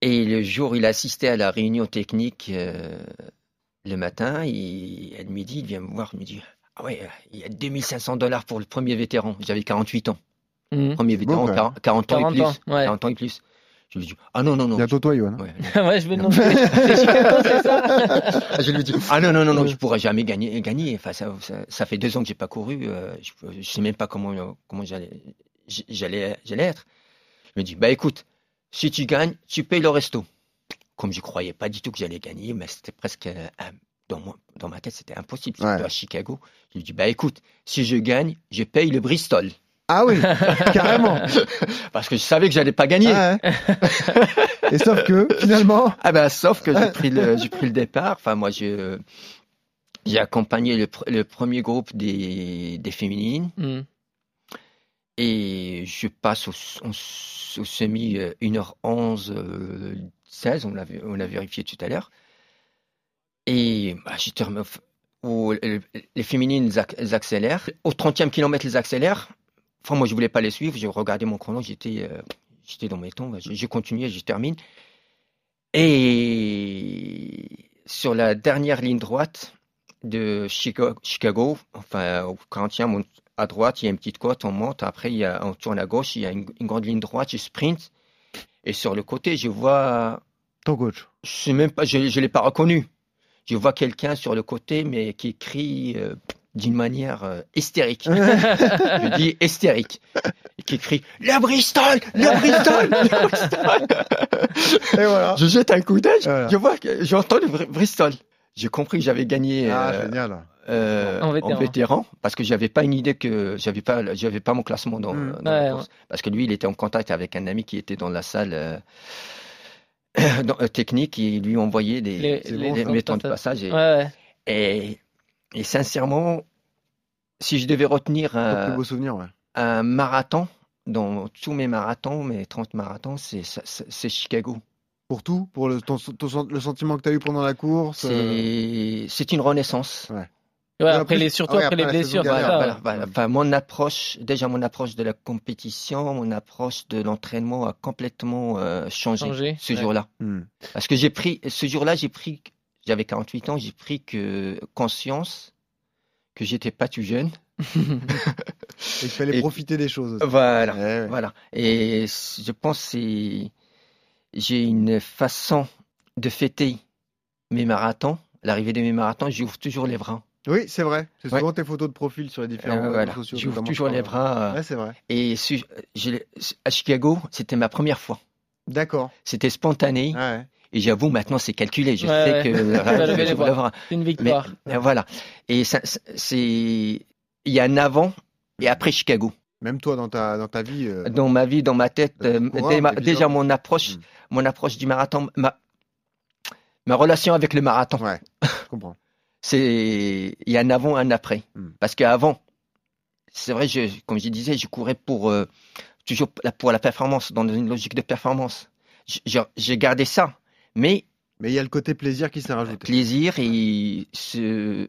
Et le jour où il assistait à la réunion technique euh, le matin, il, elle me dit, il vient me voir, il me dit, ah ouais, il y a 2500 dollars pour le premier vétéran. J'avais 48 ans. Mhm. Premier vétéran, quand même. 40, 40 ans 40 et plus. ans, ouais. 40 ans et plus. Je lui dis, ah non, non, non. Bientôt toi. [laughs] Ouais. ouais, je vais [laughs] ça Ah, je lui dis, ah non, non, non, non, je pourrais jamais gagner. gagner. Enfin, ça, ça, ça fait deux ans que j'ai pas couru. euh, je, je sais même pas comment, comment j'allais, j'allais, j'allais être. Je me dis, bah écoute, si tu gagnes, tu payes le resto. Comme je croyais pas du tout que j'allais gagner, mais c'était presque, euh, dans, moi, dans ma tête, c'était impossible. Ouais. Surtout à Chicago. Je lui dis, bah écoute, si je gagne, je paye le Bristol. Ah oui, [laughs] carrément. Parce que je savais que j'allais pas gagner. Ah ouais. Et sauf que, finalement, [laughs] Ah ben, sauf que j'ai pris le, j'ai pris le départ. Enfin, moi, je, j'ai accompagné le, pr- le premier groupe des, des féminines Mhm. et je passe au, au, au semi euh, 1h11, euh, 16, on l'a, on l'a vérifié tout à l'heure. Et bah, j'étais au- les féminines, elles accélèrent. Au 30e kilomètre, elles accélèrent. Enfin, moi, je voulais pas les suivre. J'ai regardé mon chrono, j'étais, euh, j'étais dans mes temps. J'ai, j'ai continué, je termine. Et sur la dernière ligne droite, de Chicago, Chicago, enfin au 40e, on- à droite, il y a une petite côte, on monte, après il y a, on tourne à gauche, il y a une, une grande ligne droite, je sprint, et sur le côté, je vois, Ton coach. je je, je l'ai pas reconnu. Je vois quelqu'un sur le côté, mais qui crie euh, d'une manière euh, hystérique. [laughs] je dis hystérique. Et qui crie Le Bristol Le Bristol Le [laughs] Bristol Et voilà. Je jette un coup d'œil, Voilà. je vois que j'entends le Br- Bristol. J'ai compris que j'avais gagné Ah, euh, génial. euh, En en, vétéran. parce que j'avais pas une idée que j'avais pas j'avais pas mon classement dans, Mm. dans la Ouais, course. parce que lui il était en contact avec un ami qui était dans la salle euh, [coughs] dans- euh, technique et il lui envoyait des Les- les, temps de passage et, Ouais, ouais. et, et sincèrement si je devais retenir un, plus beau souvenir, ouais. un marathon dans tous mes marathons mes 30 marathons c'est Chicago Pour tout, pour le, ton, ton- le sentiment que tu as eu pendant la course. euh, c'est c'est une renaissance Ouais, en après plus- les, surtout ah ouais, après les après la saison blessures. Voilà, voilà. Enfin, mon approche, déjà mon approche de la compétition, mon approche de l'entraînement a complètement euh, changé, Changé, ce ouais. jour-là. hmm. Parce que j'ai pris, ce jour-là, j'ai pris, j'avais 48 ans, j'ai pris que conscience que j'étais pas tout jeune. [laughs] Et qu'il fallait Et- profiter des choses. Voilà, Ouais, ouais. voilà. Et je pense que j'ai une façon de fêter mes marathons, l'arrivée de mes marathons, j'ouvre toujours les bras. Oui, c'est vrai. C'est Ouais. souvent tes photos de profil sur les différents Euh, réseaux voilà. sociaux. J'ouvre toujours les bras. euh, c'est vrai. Et su- je l'ai- à Chicago, c'était ma première fois. D'accord. C'était spontané. Ouais. Et j'avoue, maintenant, c'est calculé. Je Ouais, sais ouais. que [laughs] je vais les le voir. C'est une Mais victoire. euh, voilà. Et ça, c'est, il y a un avant et après Chicago. Même toi, dans ta, dans ta vie. euh, Dans ma vie, dans ma tête, Dans euh, déjà mon approche, Mm. mon approche du marathon, ma, ma relation avec le marathon, Ouais, je [laughs] comprends. c'est, il y a un avant, un après. Mm. Parce qu'avant, c'est vrai, je, comme je disais, je courais pour, euh, toujours pour la performance, dans une logique de performance. J'ai gardé ça. Mais Mais il y a le côté plaisir qui s'est rajouté. plaisir et ce,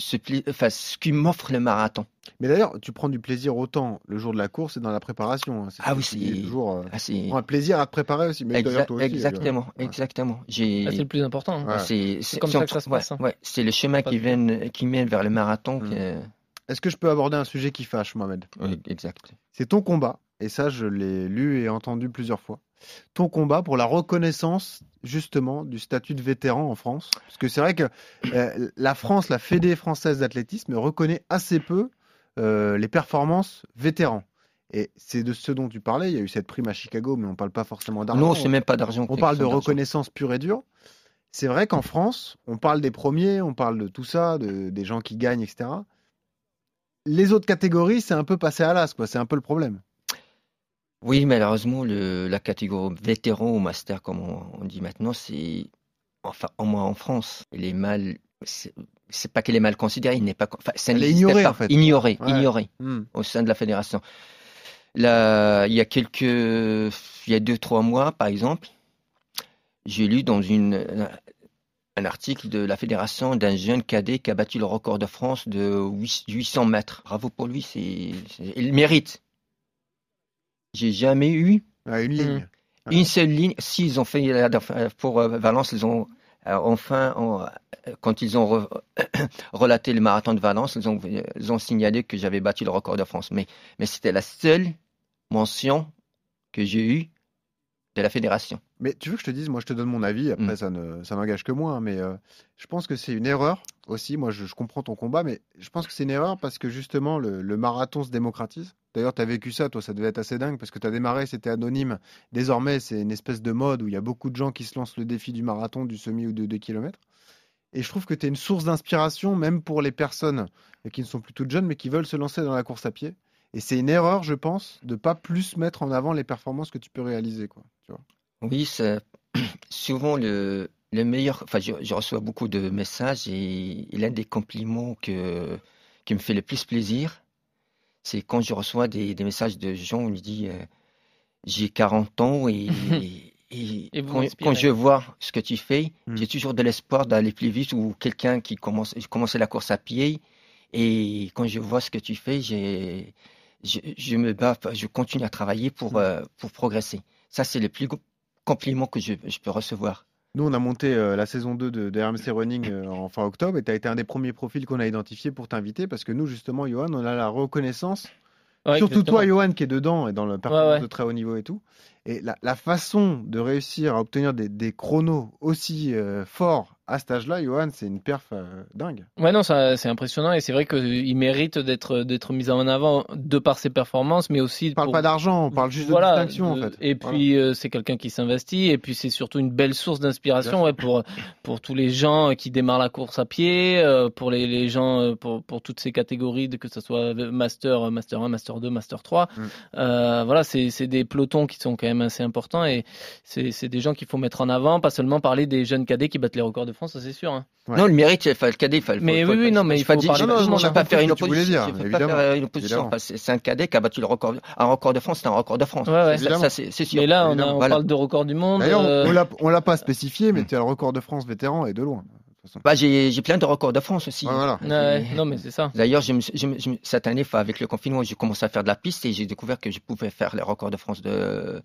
ce, enfin, ce qui m'offre le marathon. Mais d'ailleurs, tu prends du plaisir autant le jour de la course et dans la préparation. hein. C'est Ah oui, c'est- toujours. euh, Ah, c'est tu prends un plaisir à te préparer aussi. Mais d'ailleurs, Exa- toi aussi, exactement, euh, ouais. exactement. J'ai, Ah, c'est le plus important. hein. Ouais. c'est, C'est comme si on ça que ça se ouais, passe, hein. ouais, c'est le chemin qui, qui mène vers le marathon. Mm. que- Est-ce que je peux aborder un sujet qui fâche, Mohamed? Oui, exact. C'est ton combat, et ça je l'ai lu et entendu plusieurs fois. Ton combat pour la reconnaissance justement du statut de vétéran en France. Parce que c'est vrai que euh, la France, la Fédé française d'athlétisme, reconnaît assez peu euh, les performances vétérans. Et c'est de ce dont tu parlais, il y a eu cette prime à Chicago, mais on ne parle pas forcément d'argent. Non, c'est même pas d'argent. On parle de reconnaissance pure et dure. C'est vrai qu'en France, on parle des premiers, on parle de tout ça, de, des gens qui gagnent, etc. Les autres catégories, c'est un peu passé à l'as, quoi. C'est un peu le problème. Oui, malheureusement, le, la catégorie vétéran ou master, comme on, on dit maintenant, c'est, enfin, au moins en France, il est mal, c'est pas qu'elle est mal considérée, il n'est pas, enfin, ça Elle est ignorée, pas. en fait. Ignorée, Ouais. ignorée Hmm. au sein de la fédération. Là, il y a quelques, il y a deux, trois mois, par exemple, j'ai lu dans une, un article de la fédération d'un jeune cadet qui a battu le record de France de 800 mètres. Bravo pour lui, c'est- il mérite. J'ai jamais eu Ouais, une Hmm. ligne. Ouais. une seule ligne. S'ils ont fait pour euh, Valence, ils ont euh, enfin, en- quand ils ont re- [coughs] relaté le marathon de Valence, ils ont, ils ont signalé que j'avais battu le record de France. Mais, mais c'était la seule mention que j'ai eue de la fédération. Mais tu veux que je te dise, moi je te donne mon avis, après Mm. ça ne ça n'engage que moi, hein, mais euh, je pense que c'est une erreur aussi. Moi je, je comprends ton combat, mais je pense que c'est une erreur parce que justement le, le marathon se démocratise. D'ailleurs, tu as vécu ça, toi, ça devait être assez dingue parce que tu as démarré, c'était anonyme. Désormais, c'est une espèce de mode où il y a beaucoup de gens qui se lancent le défi du marathon, du semi ou de 2 km. Et je trouve que tu es une source d'inspiration, même pour les personnes qui ne sont plus toutes jeunes, mais qui veulent se lancer dans la course à pied. Et c'est une erreur, je pense, de pas plus mettre en avant les performances que tu peux réaliser. Quoi, tu vois. Oui, c'est [clears throat] souvent le, le meilleur. Enfin, je, je reçois beaucoup de messages et, et l'un des compliments que, qui me fait le plus plaisir, c'est quand je reçois des, des messages de gens où ils disent euh, J'ai 40 ans [laughs] et, et, Et vous quand, je vois ce que tu fais, Mm. j'ai toujours de l'espoir d'aller plus vite ou quelqu'un qui commence commencer la course à pied. Et quand je vois ce que tu fais, j'ai, je, je me bats, je continue à travailler pour, Mm. euh, pour progresser. Ça, c'est le plus gros compliment que je, je peux recevoir. Nous, on a monté euh, la saison 2 de, de RMC Running euh, en fin octobre et tu as été un des premiers profils qu'on a identifié pour t'inviter parce que nous, justement, Johan, on a la reconnaissance. Ouais, Surtout exactement. toi, Johan, qui est dedans et dans le performance ouais. de très haut niveau et tout. Et la, la façon de réussir à obtenir des, des chronos aussi euh, forts à cet âge-là, Johan, c'est une perf euh, dingue. Ouais, non, c'est impressionnant et c'est vrai qu'il mérite d'être d'être mis en avant de par ses performances, mais aussi On parle pour- pas d'argent, on parle juste Voilà, de distinction, en fait. Et Voilà. puis euh, c'est quelqu'un qui s'investit et puis c'est surtout une belle source d'inspiration ouais, pour pour tous les gens qui démarrent la course à pied, pour les, les gens pour pour toutes ces catégories que ce soit master master 1, master 2, master 3. Mm. Voilà, c'est des pelotons qui sont quand même assez importants et c'est des gens qu'il faut mettre en avant, pas seulement parler des jeunes cadets qui battent les records de France, ça c'est sûr. hein. Ouais. Non, le mérite, il faut le cadet. il faut- Mais faut- oui, faut- oui, non, faut- mais il faut dire- parler monde, je peux a pas faire une opposition. je pas faire une opposition. C'est un cadet qui a battu le record. Un record de France, c'est un record de France. Ouais, ouais. Ça, ça, c'est sûr. Mais là on, a, on Voilà. parle de record du monde. D'ailleurs, on- euh, on l'a- pas spécifié, mais tu as le record de France vétéran et de loin. Façon. Bah, j'ai j'ai plein de records de France aussi. Ouais, voilà. ouais, non mais c'est ça. D'ailleurs, je me suis- je me- je me- cette année, avec le confinement, j'ai commencé à faire de la piste et j'ai découvert que je pouvais faire les records de France de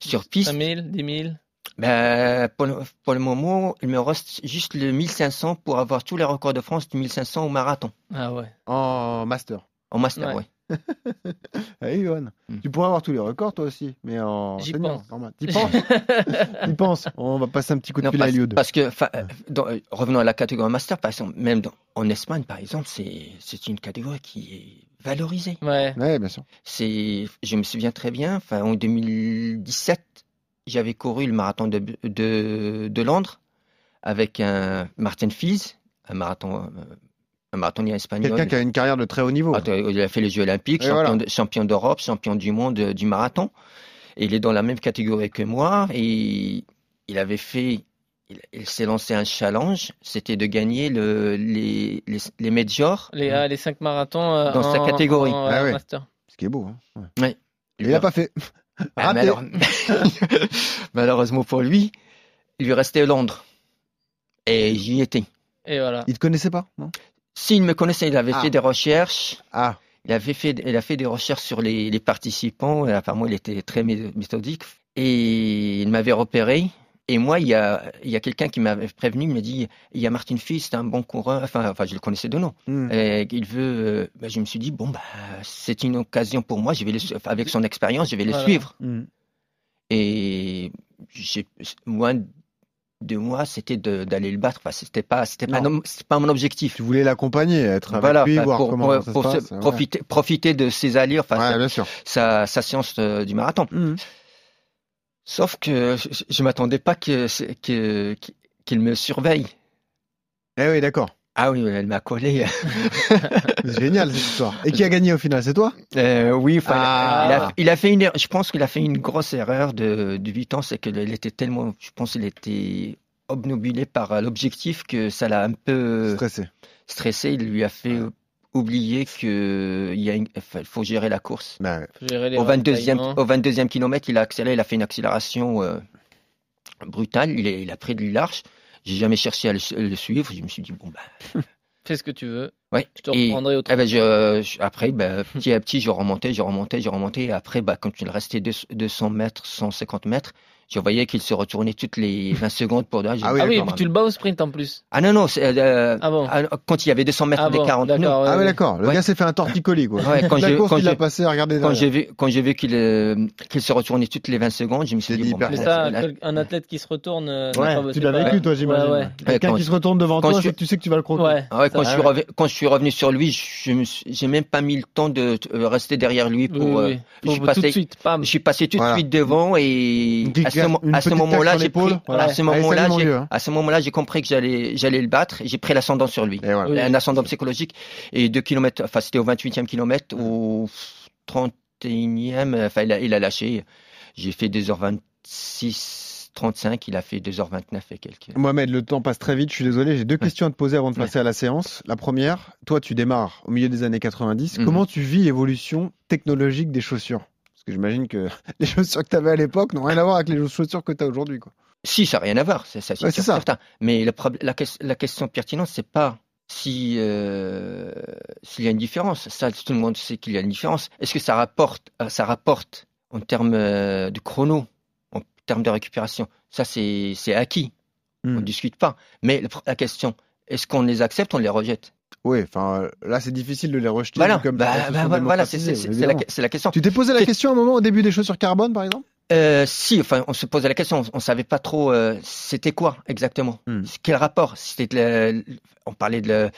sur piste. 5000, 10 000. Ben, pour, le, pour le moment, il me reste juste le 1500 pour avoir tous les records de France du 1500 au marathon, Ah ouais. En master. en master, ouais. [laughs] Hey, Johan, Mm. tu pourrais avoir tous les records toi aussi, mais en J'y senior, pense. normal. T'y penses [laughs] T'y penses On va passer un petit coup de Non, fil à parce, Eliud. parce que, euh, dans- euh, revenons à la catégorie master, par exemple, même dans- en Espagne, par exemple, c'est c'est une catégorie qui est valorisée. Ouais. Ouais, bien sûr. C'est, je me souviens très bien, en 2017, j'avais couru le marathon de, de, de Londres avec un Martin Fies, un marathon, euh, un marathonien espagnol. Quelqu'un qui a une carrière de très haut niveau. Attends, il a fait les Jeux Olympiques, Et champion, voilà. d'Europe, champion du monde euh, du marathon. Et il est dans la même catégorie que moi. Et il avait fait, il, il s'est lancé un challenge, c'était de gagner le, les, les, les majors. Les, ah, les 5 marathons euh, Dans sa catégorie. en, Ah euh, ouais. master. Ce qui est beau. Hein. Ouais. Il a pas fait. Ah, [laughs] malheure- [laughs] Malheureusement pour lui, il lui restait Londres. Et j'y étais. Et voilà. Il te connaissait pas non? S'il me connaissait, il avait Ah. fait des recherches. Ah, Il avait fait, il a fait des recherches sur les, les participants. Et apparemment, il était très mé- méthodique. Et il m'avait repéré. Et moi, il y a, il y a quelqu'un qui m'avait prévenu. Il m'a dit, il y a Martin Fils, c'est un bon coureur. Enfin, enfin, je le connaissais de nom. hmm. Et il veut. euh, bah, je me suis dit, bon, bah, c'est une occasion pour moi. Je vais le avec son expérience, je vais le Voilà. suivre. Hmm. Et j'ai, moi, de moi, c'était de- d'aller le battre. Enfin, c'était pas, c'était pas, c'était pas mon objectif. Tu voulais l'accompagner, être avec Voilà, lui, enfin, voir pour, comment pour- ça pour se se- passe. ouais. profiter, profiter de ses allures, enfin, Ouais, sa- bien sûr. sa, sa science euh, du marathon. Hmm. Sauf que je, je m'attendais pas que, que, qu'il me surveille. Eh oui, d'accord. Ah oui, elle m'a collé. [laughs] C'est génial cette histoire. Et qui a gagné au final C'est toi Euh, oui, enfin, Ah. il, a, il a fait une, er- je pense qu'il a fait une grosse erreur de, de 8 ans, c'est qu'il était tellement, je pense qu'il était obnubilé par l'objectif que ça l'a un peu Stressé. stressé. Il lui a fait oublier que il y a une- enfin, il faut gérer la course. Ouais. Faut gérer les Au 22e, ravitaillements. au 22e kilomètre, il a accéléré, il a fait une accélération euh, brutale. Il, est- il a pris de l'arche. J'ai jamais cherché à le, le suivre. Je me suis dit bon bah [laughs] Fais ce que tu veux. ouais. Je te reprendrai au eh ben, je, je- après, ben, [laughs] petit à petit, je remontais, je remontais, je remontais. Et après, ben, quand il restait deux- 200 mètres, 150 mètres, je voyais qu'il se retournait toutes les [laughs] 20 secondes pour dire. Ah oui, Ah oui, et d'accord. puis tu le bats au sprint en plus. Ah non, non, c'est, euh, Ah bon ah, quand il y avait 200 mètres Ah bon, d'écart entre nous. d'accord. ouais, Ah ouais. d'accord. Le Ouais. gars s'est fait un torticolis, quoi. [laughs] Ouais, quand La course quand qu'il a passé à regarder Quand j'ai vu, quand j'ai vu qu'il euh, qu'il se retournait toutes les 20 secondes, je me suis dit, dit bon, bah, Ouais, ça, un athlète qui se retourne. euh, Ouais, c'est pas- Tu c'est l'as vécu, toi, j'imagine. Quelqu'un quand qui se retourne devant toi, c'est tu sais que tu vas le croquer. Ah quand, je suis revenu sur lui, je j'ai même pas mis le temps de rester derrière lui pour. Oui, oui. je suis tout passé- de suite. Pam. Je suis passé tout de suite devant et à ce, moment-là, j'ai à ce moment-là, à ce moment-là, compris que j'allais, j'allais le battre. J'ai pris l'ascendant sur lui, voilà. Un ascendant psychologique. Et deux kilomètres, enfin c'était au 28e kilomètre, au 31e, enfin il a, il a lâché. J'ai fait 2h26, 35, il a fait 2h29 et quelques. Mohamed, le temps passe très vite. Je suis désolé. J'ai deux questions à te poser avant de Ouais. passer à la séance. La première, toi, tu démarres au milieu des années 90. Mhm. Comment tu vis l'évolution technologique des chaussures? Que j'imagine que [laughs] les chaussures que tu avais à l'époque n'ont rien à voir avec les chaussures que tu as aujourd'hui. quoi. Si, ça n'a rien à voir, c'est ça, c'est Ouais. Mais le la, ques- la question pertinente, c'est pas si euh, s'il y a une différence. Ça, tout le monde sait qu'il y a une différence. Est-ce que ça rapporte, euh, ça rapporte en termes euh, de chrono, en termes de récupération? Ça, c'est c'est acquis. Hmm. On discute pas. Mais le- la question, est-ce qu'on les accepte, on les rejette? Oui, enfin euh, là c'est difficile de les rejeter. Voilà. vu comme Bah, bah, voilà, voilà, c'est la, question. Tu t'es posé la question à un moment au début des chaussures carbone par exemple? Euh, si, enfin, on se posait la question, on, on savait pas trop euh, c'était quoi exactement, Hmm. quel rapport? C'était on parlait de le,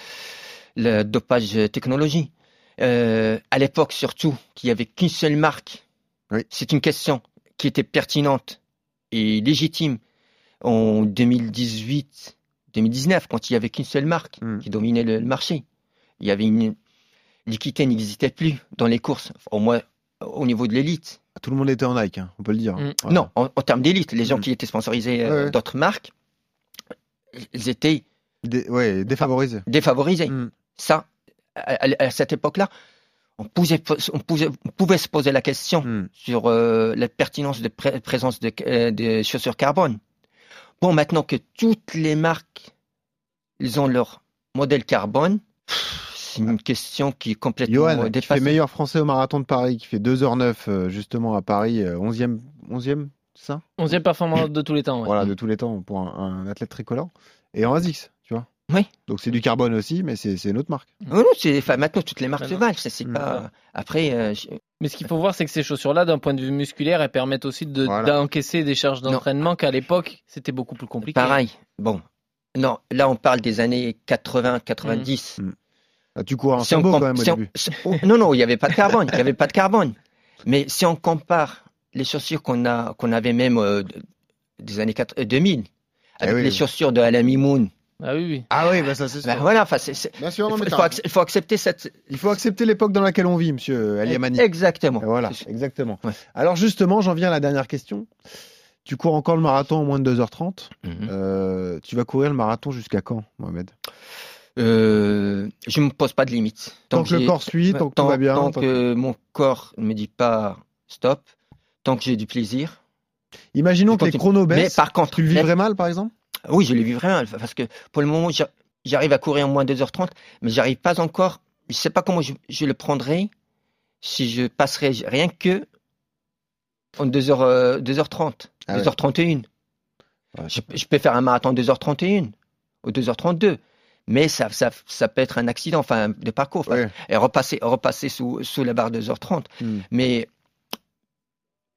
le dopage technologie. Euh, à l'époque surtout, qu'il y avait qu'une seule marque. Oui. C'est une question qui était pertinente et légitime en 2018, 2019, quand il y avait qu'une seule marque Hmm. qui dominait le, le marché. Il y avait une l'équité n'existait plus dans les courses, au moins au niveau de l'élite. Tout le monde était en Nike, hein, on peut le dire. Mm. Voilà. Non, en, en termes d'élite, les gens Mm. qui étaient sponsorisés euh, Ouais, d'autres marques, ils étaient Dé- ouais, défavorisé. défavorisés. Mm. Ça, à, à- à cette époque-là, on, pouvait- on pouvait, on pouvait se poser la question sur euh, la pertinence de pré- présence de, euh, de chaussures carbone. Bon, maintenant que toutes les marques, ils ont leur modèle carbone, c'est une question qui est complètement Johan, euh, qui fait meilleur français au marathon de Paris, qui fait 2h09 euh, justement à Paris, euh, 11e, 11e c'est ça? 11e performance de tous les temps. ouais. Voilà, de tous les temps pour un, un athlète tricolore. Et en ASICS, tu vois Oui. Donc c'est du carbone aussi, mais c'est une autre marque. Non, non, c'est, enfin, maintenant, toutes les marques se valent. C'est, c'est Mm. pas... Après, euh, je- Mais ce qu'il faut voir, c'est que ces chaussures-là, d'un point de vue musculaire, elles permettent aussi de, Voilà. d'encaisser des charges d'entraînement qu'à l'époque, c'était beaucoup plus compliqué. pareil. Bon, non, là, on parle des années 80, 90. Mm. Là, tu cours en Si quand même au si on- début. si- oh, non, non, il n'y avait pas de carbone. Il n'y avait pas de carbone. Mais si on compare les chaussures qu'on a, qu'on avait même euh, de- des années 4 euh, 2000, avec Eh oui, les oui. chaussures de Alain Mimoun, Ah oui, oui. Ah oui, bah ça c'est ben sûr. voilà, enfin, c'est, c'est- Bien sûr, il non, faut, mais il t'as faut raison. ac- il faut accepter cette. Il faut accepter l'époque dans laquelle on vit, monsieur Ali Amani. Exactement. Voilà, exactement. Ouais. Alors justement, j'en viens à la dernière question. Tu cours encore le marathon en moins de 2h30. Mhm. Euh, tu vas courir le marathon jusqu'à quand, Mohamed? Euh, je me pose pas de limite. Tant que le corps suit, tant que tout va bien. tant tant que mon corps ne me dit pas stop, tant que j'ai du plaisir. Imaginons que les chronos Mais baissent. par contre, Tu le vivrais mal, par exemple? Oui, je l'ai vu vraiment, parce que pour le moment, j'a- j'arrive à courir en moins de 2h30, mais j'arrive pas encore, je sais pas comment je, je le prendrai si je passerai rien que en 2h, euh, 2h30, Ah ouais. 2h31. Ouais, Je, je peux faire un marathon 2h31 ou 2h32, mais ça, ça, ça peut être un accident, enfin, de parcours, Ouais. et repasser, repasser sous, sous la barre 2h30. Hmm. Mais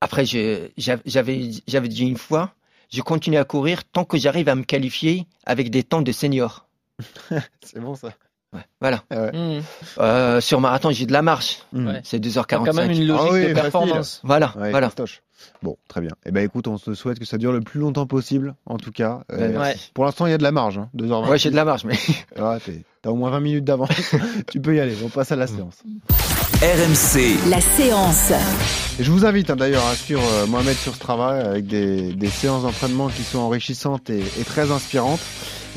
après, j'avais dit une fois, je continue à courir tant que j'arrive à me qualifier avec des temps de senior. [laughs] C'est bon ça. Ouais, voilà. Mmh. Euh, sur marathon, j'ai de la marche. Ouais. C'est T'as 2h45. quand même une logique Ah oui, de facile. performance. Voilà, Ouais, voilà. fastoche. Bon, très bien. Eh ben écoute, on se souhaite que ça dure le plus longtemps possible, en tout cas. Euh, Ouais, Ouais. Pour l'instant, il y a de la marge, hein, 2h20. Ouais, j'ai de la marche, mais [laughs] T'as au moins 20 minutes d'avance. [laughs] tu peux y aller. On passe à la séance. RMC, La séance. Et je vous invite hein, d'ailleurs à suivre euh, Mohamed sur Strava avec des, des séances d'entraînement qui sont enrichissantes et, et très inspirantes.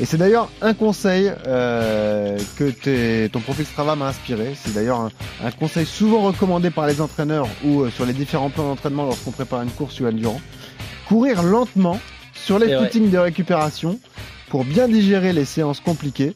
Et c'est d'ailleurs un conseil euh, que tes- ton profil Strava m'a inspiré. C'est d'ailleurs un, un conseil souvent recommandé par les entraîneurs ou euh, sur les différents plans d'entraînement lorsqu'on prépare une course Johan Durand. Courir lentement sur les footings de récupération pour bien digérer les séances compliquées.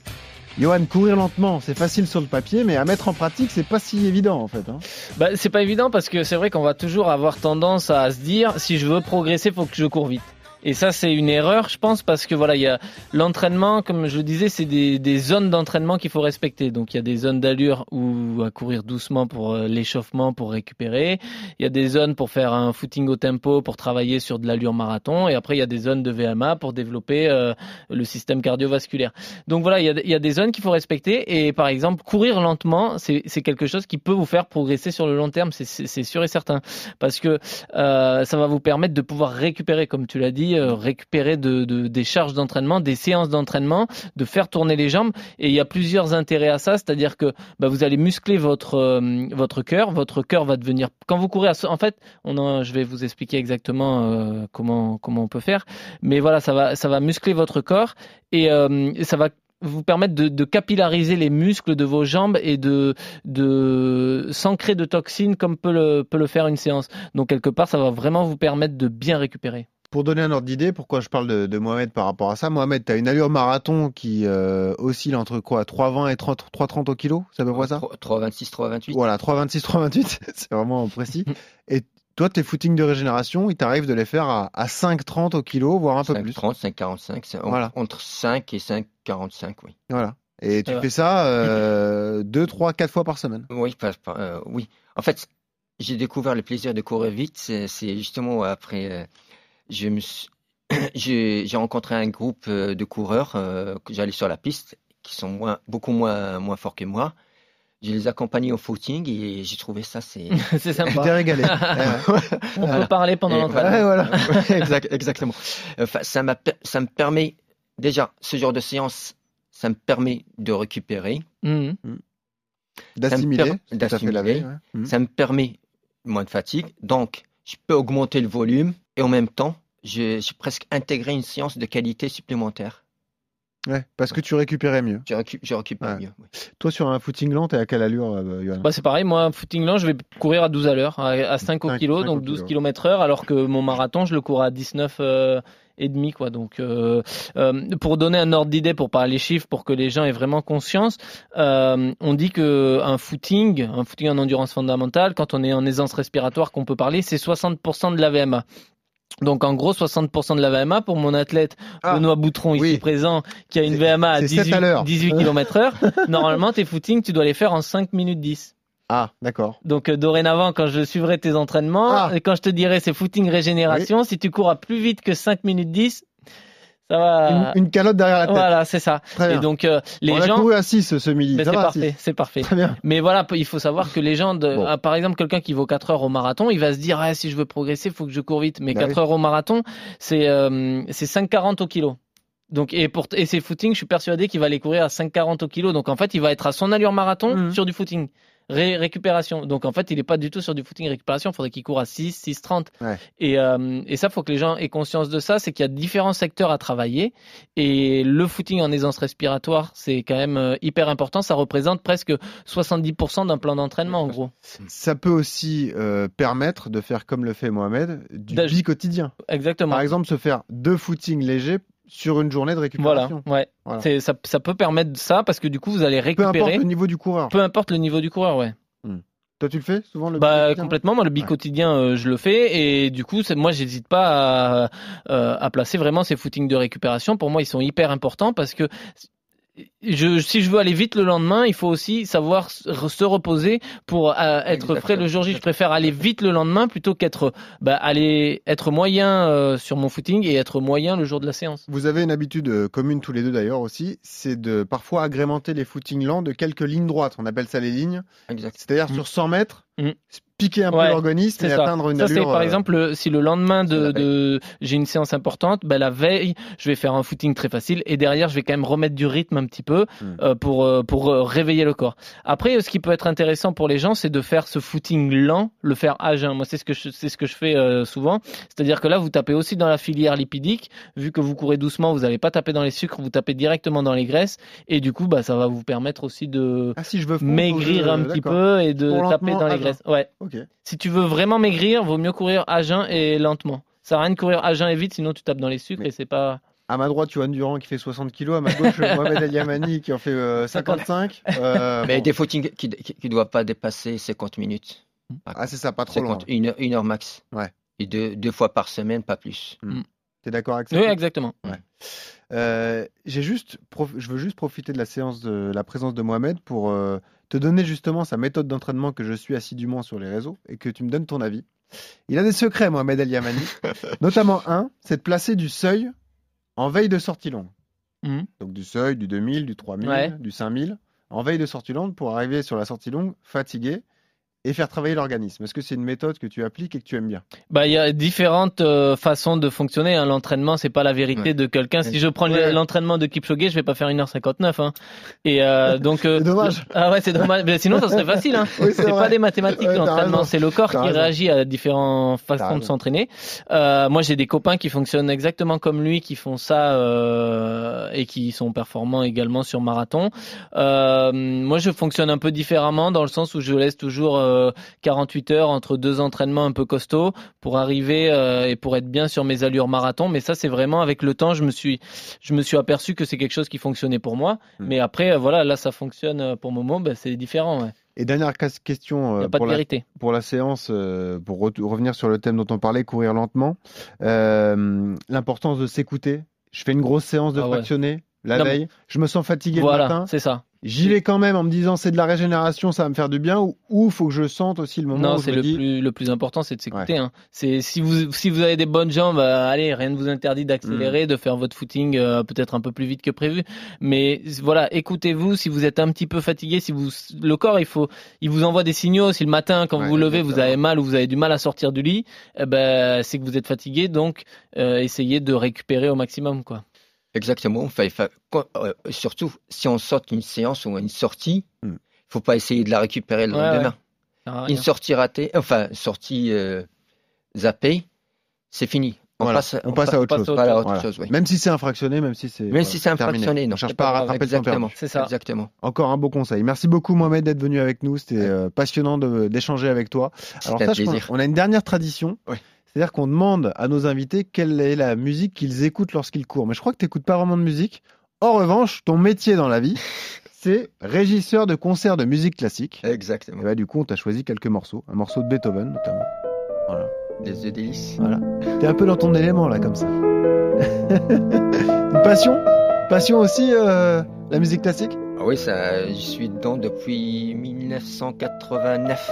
Johan, courir lentement, c'est facile sur le papier, mais à mettre en pratique, c'est pas si évident en fait. hein. Bah, c'est pas évident parce que c'est vrai qu'on va toujours avoir tendance à se dire si je veux progresser, faut que je cours vite. Et ça, c'est une erreur, je pense, parce que voilà, il y a l'entraînement, comme je le disais, c'est des, des zones d'entraînement qu'il faut respecter. Donc, il y a des zones d'allure où à courir doucement pour euh, l'échauffement, pour récupérer. Il y a des zones pour faire un footing au tempo, pour travailler sur de l'allure marathon. Et après, il y a des zones de VMA pour développer euh, le système cardiovasculaire. Donc voilà, il y a, des zones qu'il faut respecter. Et par exemple, courir lentement, c'est quelque chose qui peut vous faire progresser sur le long terme. C'est sûr et certain. Parce que euh, ça va vous permettre de pouvoir récupérer, comme tu l'as dit, euh, récupérer de, de- des charges d'entraînement, des séances d'entraînement, de faire tourner les jambes. Et il y a plusieurs intérêts à ça, c'est-à-dire que bah, vous allez muscler votre euh, votre cœur. Votre cœur va devenir quand vous courez. À, en fait, je vais vous expliquer exactement euh, comment on peut faire. Mais voilà, ça va muscler votre corps et, ça va vous permettre de, capillariser les muscles de vos jambes et de, s'ancrer de toxines comme peut le faire une séance. Donc quelque part, ça va vraiment vous permettre de bien récupérer. Pour donner un ordre d'idée, pourquoi je parle de, de Mohamed par rapport à ça Mohamed, tu as une allure marathon qui euh, oscille entre quoi 3,20 et 30 3,30 au kilo C'est à peu près ça? 3,26, 3,28. Voilà, 3,26, 3,28, [laughs] c'est vraiment précis. Et Toi, tes footings de régénération, il t'arrive de les faire à, à 5,30 au kilo, voire un peu plus. 5,30, 5,45, c'est en- Voilà. entre 5 et 5,45, oui. Voilà. Et tu fais ça euh, 2, 3, 4 fois par semaine? Oui, pas- pas- euh, oui. En fait, j'ai découvert le plaisir de courir vite. C'est c'est justement après, euh, je me suis- [clears throat] j'ai rencontré un groupe euh, de coureurs euh, que j'allais sur la piste, qui sont moins, beaucoup moins, moins forts que moi. Je les accompagnais au footing et j'ai trouvé ça, c'est. [laughs] c'est Tu t'es sympa. régalé. [laughs] On Voilà. peut parler pendant l'entraînement. Voilà. [laughs] Exact- exactement. Enfin, ça, ça me permet, déjà, ce genre de séance, ça me permet de récupérer. Mhm. D'assimiler. La d'assimiler. ouais. Mhm. Ça me permet moins de fatigue. Donc, je peux augmenter le volume et en même temps, j'ai presque intégré une séance de qualité supplémentaire. Ouais, parce que tu récupérais mieux. Je, récu- je récupère Ouais. mieux. oui. Toi, sur un footing lent, t'es à quelle allure, euh, Johan? Bah, c'est pareil, moi, footing lent, je vais courir à 12 à l'heure, à, à 5 au 5, kilo, 5 donc au 12 kilo. km heure, alors que mon marathon, je le cours à 19 euh, et demi, quoi. Donc, euh, euh, pour donner un ordre d'idée, pour parler chiffres, pour que les gens aient vraiment conscience, euh, on dit que un footing, un footing en endurance fondamentale, quand on est en aisance respiratoire qu'on peut parler, c'est 60% de la VMA. Donc en gros 60% de la VMA pour mon athlète Ah, Benoît Boutron ici oui. présent qui a une VMA à c'est 7 à 18, l'heure. 18 km heure. Normalement tes footings tu dois les faire en 5 minutes 10. Ah, d'accord. Donc euh, dorénavant, quand je suivrai tes entraînements, Ah. et quand je te dirai c'est footing régénération, si tu cours à plus vite que 5 minutes 10, ça va. Une, une calotte derrière la tête. Voilà, c'est ça. Très bien. Et donc euh, les On a gens, couru à 6 ce midi. Mais c'est va, parfait, 6. c'est parfait. Très bien. Mais voilà, il faut savoir que les gens, de, Bon. ah, par exemple, quelqu'un qui vaut 4 heures au marathon, il va se dire, ah, si je veux progresser, il faut que je cours vite. Mais Bah 4 oui. heures au marathon, c'est euh, c'est 5,40 au kilo. Donc, et pour et ses footings, je suis persuadé qu'il va les courir à 5,40 au kilo. Donc en fait, il va être à son allure marathon Mhm. sur du footing. Ré- récupération. Donc en fait, il n'est pas du tout sur du footing récupération. Il faudrait qu'il court à 6, 6,30. Ouais. Et, euh, et ça, faut que les gens aient conscience de ça. C'est qu'il y a différents secteurs à travailler. Et le footing en aisance respiratoire, c'est quand même euh, hyper important. Ça représente presque 70% d'un plan d'entraînement, en gros. Ça peut aussi euh, permettre de faire comme le fait Mohamed, du bi quotidien. Exactement. Par exemple, se faire deux footings légers sur une journée de Voilà, récupération. ouais. Voilà. C'est- Ça, ça peut permettre ça parce que du coup, vous allez Peu importe récupérer. le niveau du coureur. Peu importe le niveau du coureur, ouais. Toi, tu le fais souvent le Bah complètement. Moi, le bi quotidien, euh, je le fais et du coup, c'est moi, j'hésite pas à, euh, à placer vraiment ces footings de récupération. Pour moi, ils sont hyper importants parce que je, si je veux aller vite le lendemain, il faut aussi savoir se se reposer pour euh, être frais le jour J. Je préfère aller vite le lendemain plutôt qu'être bah, aller être moyen euh, sur mon footing et être moyen le jour de la séance. Vous avez une habitude euh, commune tous les deux d'ailleurs aussi, c'est de parfois agrémenter les footings lents de quelques lignes droites. On appelle ça les lignes. Exact. C'est-à-dire Mm. sur 100 mètres, Mm. Piquer un Ouais, peu l'organisme C'est et ça. atteindre une ça, allure. par euh, exemple le- si le lendemain de, de j'ai une séance importante, ben la veille, je vais faire un footing très facile et derrière, je vais quand même remettre du rythme un petit peu Hmm. euh, pour euh, pour euh, réveiller le corps. Après, ce qui peut être intéressant pour les gens, c'est de faire ce footing lent, le faire à jeun. Moi, c'est ce que je, c'est ce que je fais euh, souvent. C'est-à-dire que là, vous tapez aussi dans la filière lipidique. Vu que vous courez doucement, vous n'allez pas taper dans les sucres, vous tapez directement dans les graisses et du coup, bah, ça va vous permettre aussi de Ah si je veux fondre, maigrir un petit peu et de taper dans les graisses. Ouais. Ok. Si tu veux vraiment maigrir, vaut mieux courir à jeun et lentement. Ça sert à rien de courir à jeun et vite, sinon tu tapes dans les sucres Mais- et c'est pas. À ma droite, Johan Durand qui fait 60 kilos. À ma gauche, [laughs] Mohamed El Yamani qui en fait euh, 55. [laughs] Euh, Mais bon. des footings qui ne doivent pas dépasser 50 minutes. Ah, c'est ça, pas trop 50, long. une, heure, une heure max. Ouais. Et deux, deux fois par semaine, pas plus. T'es d'accord avec ça? Oui, exactement. Euh, j'ai juste, prof- je veux juste profiter de la séance de la présence de Mohamed pour euh, te donner justement sa méthode d'entraînement que je suis assidûment sur les réseaux et que tu me donnes ton avis. Il a des secrets, Mohamed El Yamani. [laughs] Notamment un, c'est de placer du seuil en veille de sortie longue. Mhm. Donc du seuil, du 2000, du 3000, Ouais. du 5000, en veille de sortie longue pour arriver sur la sortie longue fatigué et faire travailler l'organisme. Est-ce que c'est une méthode que tu appliques et que tu aimes bien? Bah, il y a différentes euh, façons de fonctionner. hein. L'entraînement, c'est pas la vérité Ouais. de quelqu'un. Si je prends Ouais. l'entraînement de Kipchoge, je vais pas faire 1h59. Hein. Et euh, [laughs] donc. euh, C'est dommage. Ah ouais, c'est dommage. Mais sinon, ça serait facile. Hein. Oui, C'est pas des mathématiques Ouais, l'entraînement, c'est le corps qui raison. réagit à différentes façons de s'entraîner. Euh, moi, j'ai des copains qui fonctionnent exactement comme lui, qui font ça euh, et qui sont performants également sur marathon. Euh, moi, je fonctionne un peu différemment dans le sens où je laisse toujours euh, 48 heures entre deux entraînements un peu costauds pour arriver euh, et pour être bien sur mes allures marathon. Mais ça, c'est vraiment avec le temps, je me suis, je me suis aperçu que c'est quelque chose qui fonctionnait pour moi. Hmm. Mais après, euh, voilà, là, ça fonctionne euh, pour Momo, ben, c'est différent. Ouais. Et dernière question euh, de pour, la, vérité. pour la séance, euh, pour re- revenir sur le thème dont on parlait, courir lentement. Euh, L'importance de s'écouter. Je fais une grosse séance de Ah ouais. La Non, veille. Je me sens fatigué le Voilà, matin. c'est ça. J'y vais quand même en me disant c'est de la régénération, ça va me faire du bien. Ou ou faut que je sente aussi le moment Non, c'est le dis plus le plus important, c'est de s'écouter. Hein. C'est si vous si vous avez des bonnes jambes, euh, allez, rien ne vous interdit Mm. d'accélérer, de faire votre footing euh, peut-être un peu plus vite que prévu. Mais voilà, écoutez-vous. Si vous êtes un petit peu fatigué, si vous le corps, il faut, il vous envoie des signaux. Si le matin, quand Ouais, vous vous levez, vous avez mal ou vous avez du mal à sortir du lit, eh ben c'est que vous êtes fatigué. Donc euh, essayez de récupérer au maximum, quoi. Exactement. Enfin, quand- euh, surtout, si on sort une séance ou une sortie, il Hmm. faut pas essayer de la récupérer le Ouais, lendemain. À Une sortie ratée, enfin, sortie euh, zappée, c'est fini. On Voilà, passe, on passe à autre passe chose. à autre Voilà, chose. autre Voilà. chose, oui. Même si c'est un fractionné, même si c'est Même voilà, si c'est un terminé. fractionné, non. On cherche pas à rattraper le temps Exactement. perdu. C'est ça. Exactement. Encore un beau conseil. Merci beaucoup Mohamed d'être venu avec nous. C'était euh, passionnant d'échanger avec toi. Alors C'était un sache plaisir. on a une dernière tradition. Oui. C'est-à-dire qu'on demande à nos invités quelle est la musique qu'ils écoutent lorsqu'ils courent. Mais je crois que tu n'écoutes pas vraiment de musique. En revanche, ton métier dans la vie, [laughs] c'est régisseur de concerts de musique classique. Et Exactement. bah, du coup, on t'a choisi quelques morceaux. Un morceau de Beethoven notamment. Des œufs délices. Voilà. T'es un peu dans ton élément là, comme ça. [laughs] une passion? Passion aussi, euh, la musique classique? Ah oui, ça, je suis dedans depuis 1989.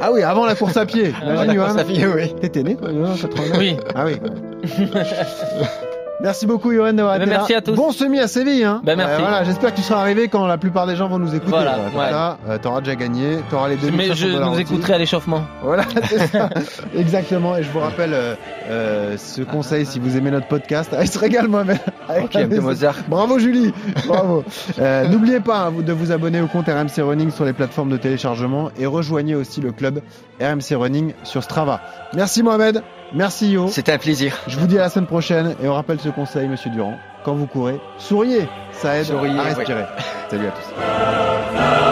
Ah oui, avant la course à pied. Imagine, la Johan. course à pied, oui. T'étais né, toi, en 89 Oui. Ah oui. [laughs] Merci beaucoup, Johan, d'avoir été merci là. à tous. Bon semi à Séville. Hein. Ben, merci. voilà, J'espère que tu seras arrivé quand la plupart des gens vont nous écouter. Voilà, Comme ouais. euh, t'auras déjà gagné. T'auras les deux Mais je nous écouterai à l'échauffement. Voilà, [laughs] c'est ça. Exactement. Et je vous rappelle euh, euh, ce conseil si vous aimez notre podcast. Ah, [laughs] il se régale moi-même. Avec Ok. Mozart. Bravo Julie, bravo. Euh, N'oubliez pas hein, de vous abonner au compte RMC Running sur les plateformes de téléchargement et rejoignez aussi le club RMC Running sur Strava. Merci Mohamed, merci Yo. C'était un plaisir. Je vous dis à la semaine prochaine et on rappelle ce conseil, Monsieur Durand. Quand vous courez, souriez, ça aide Souriez, à respirer. Salut à tous.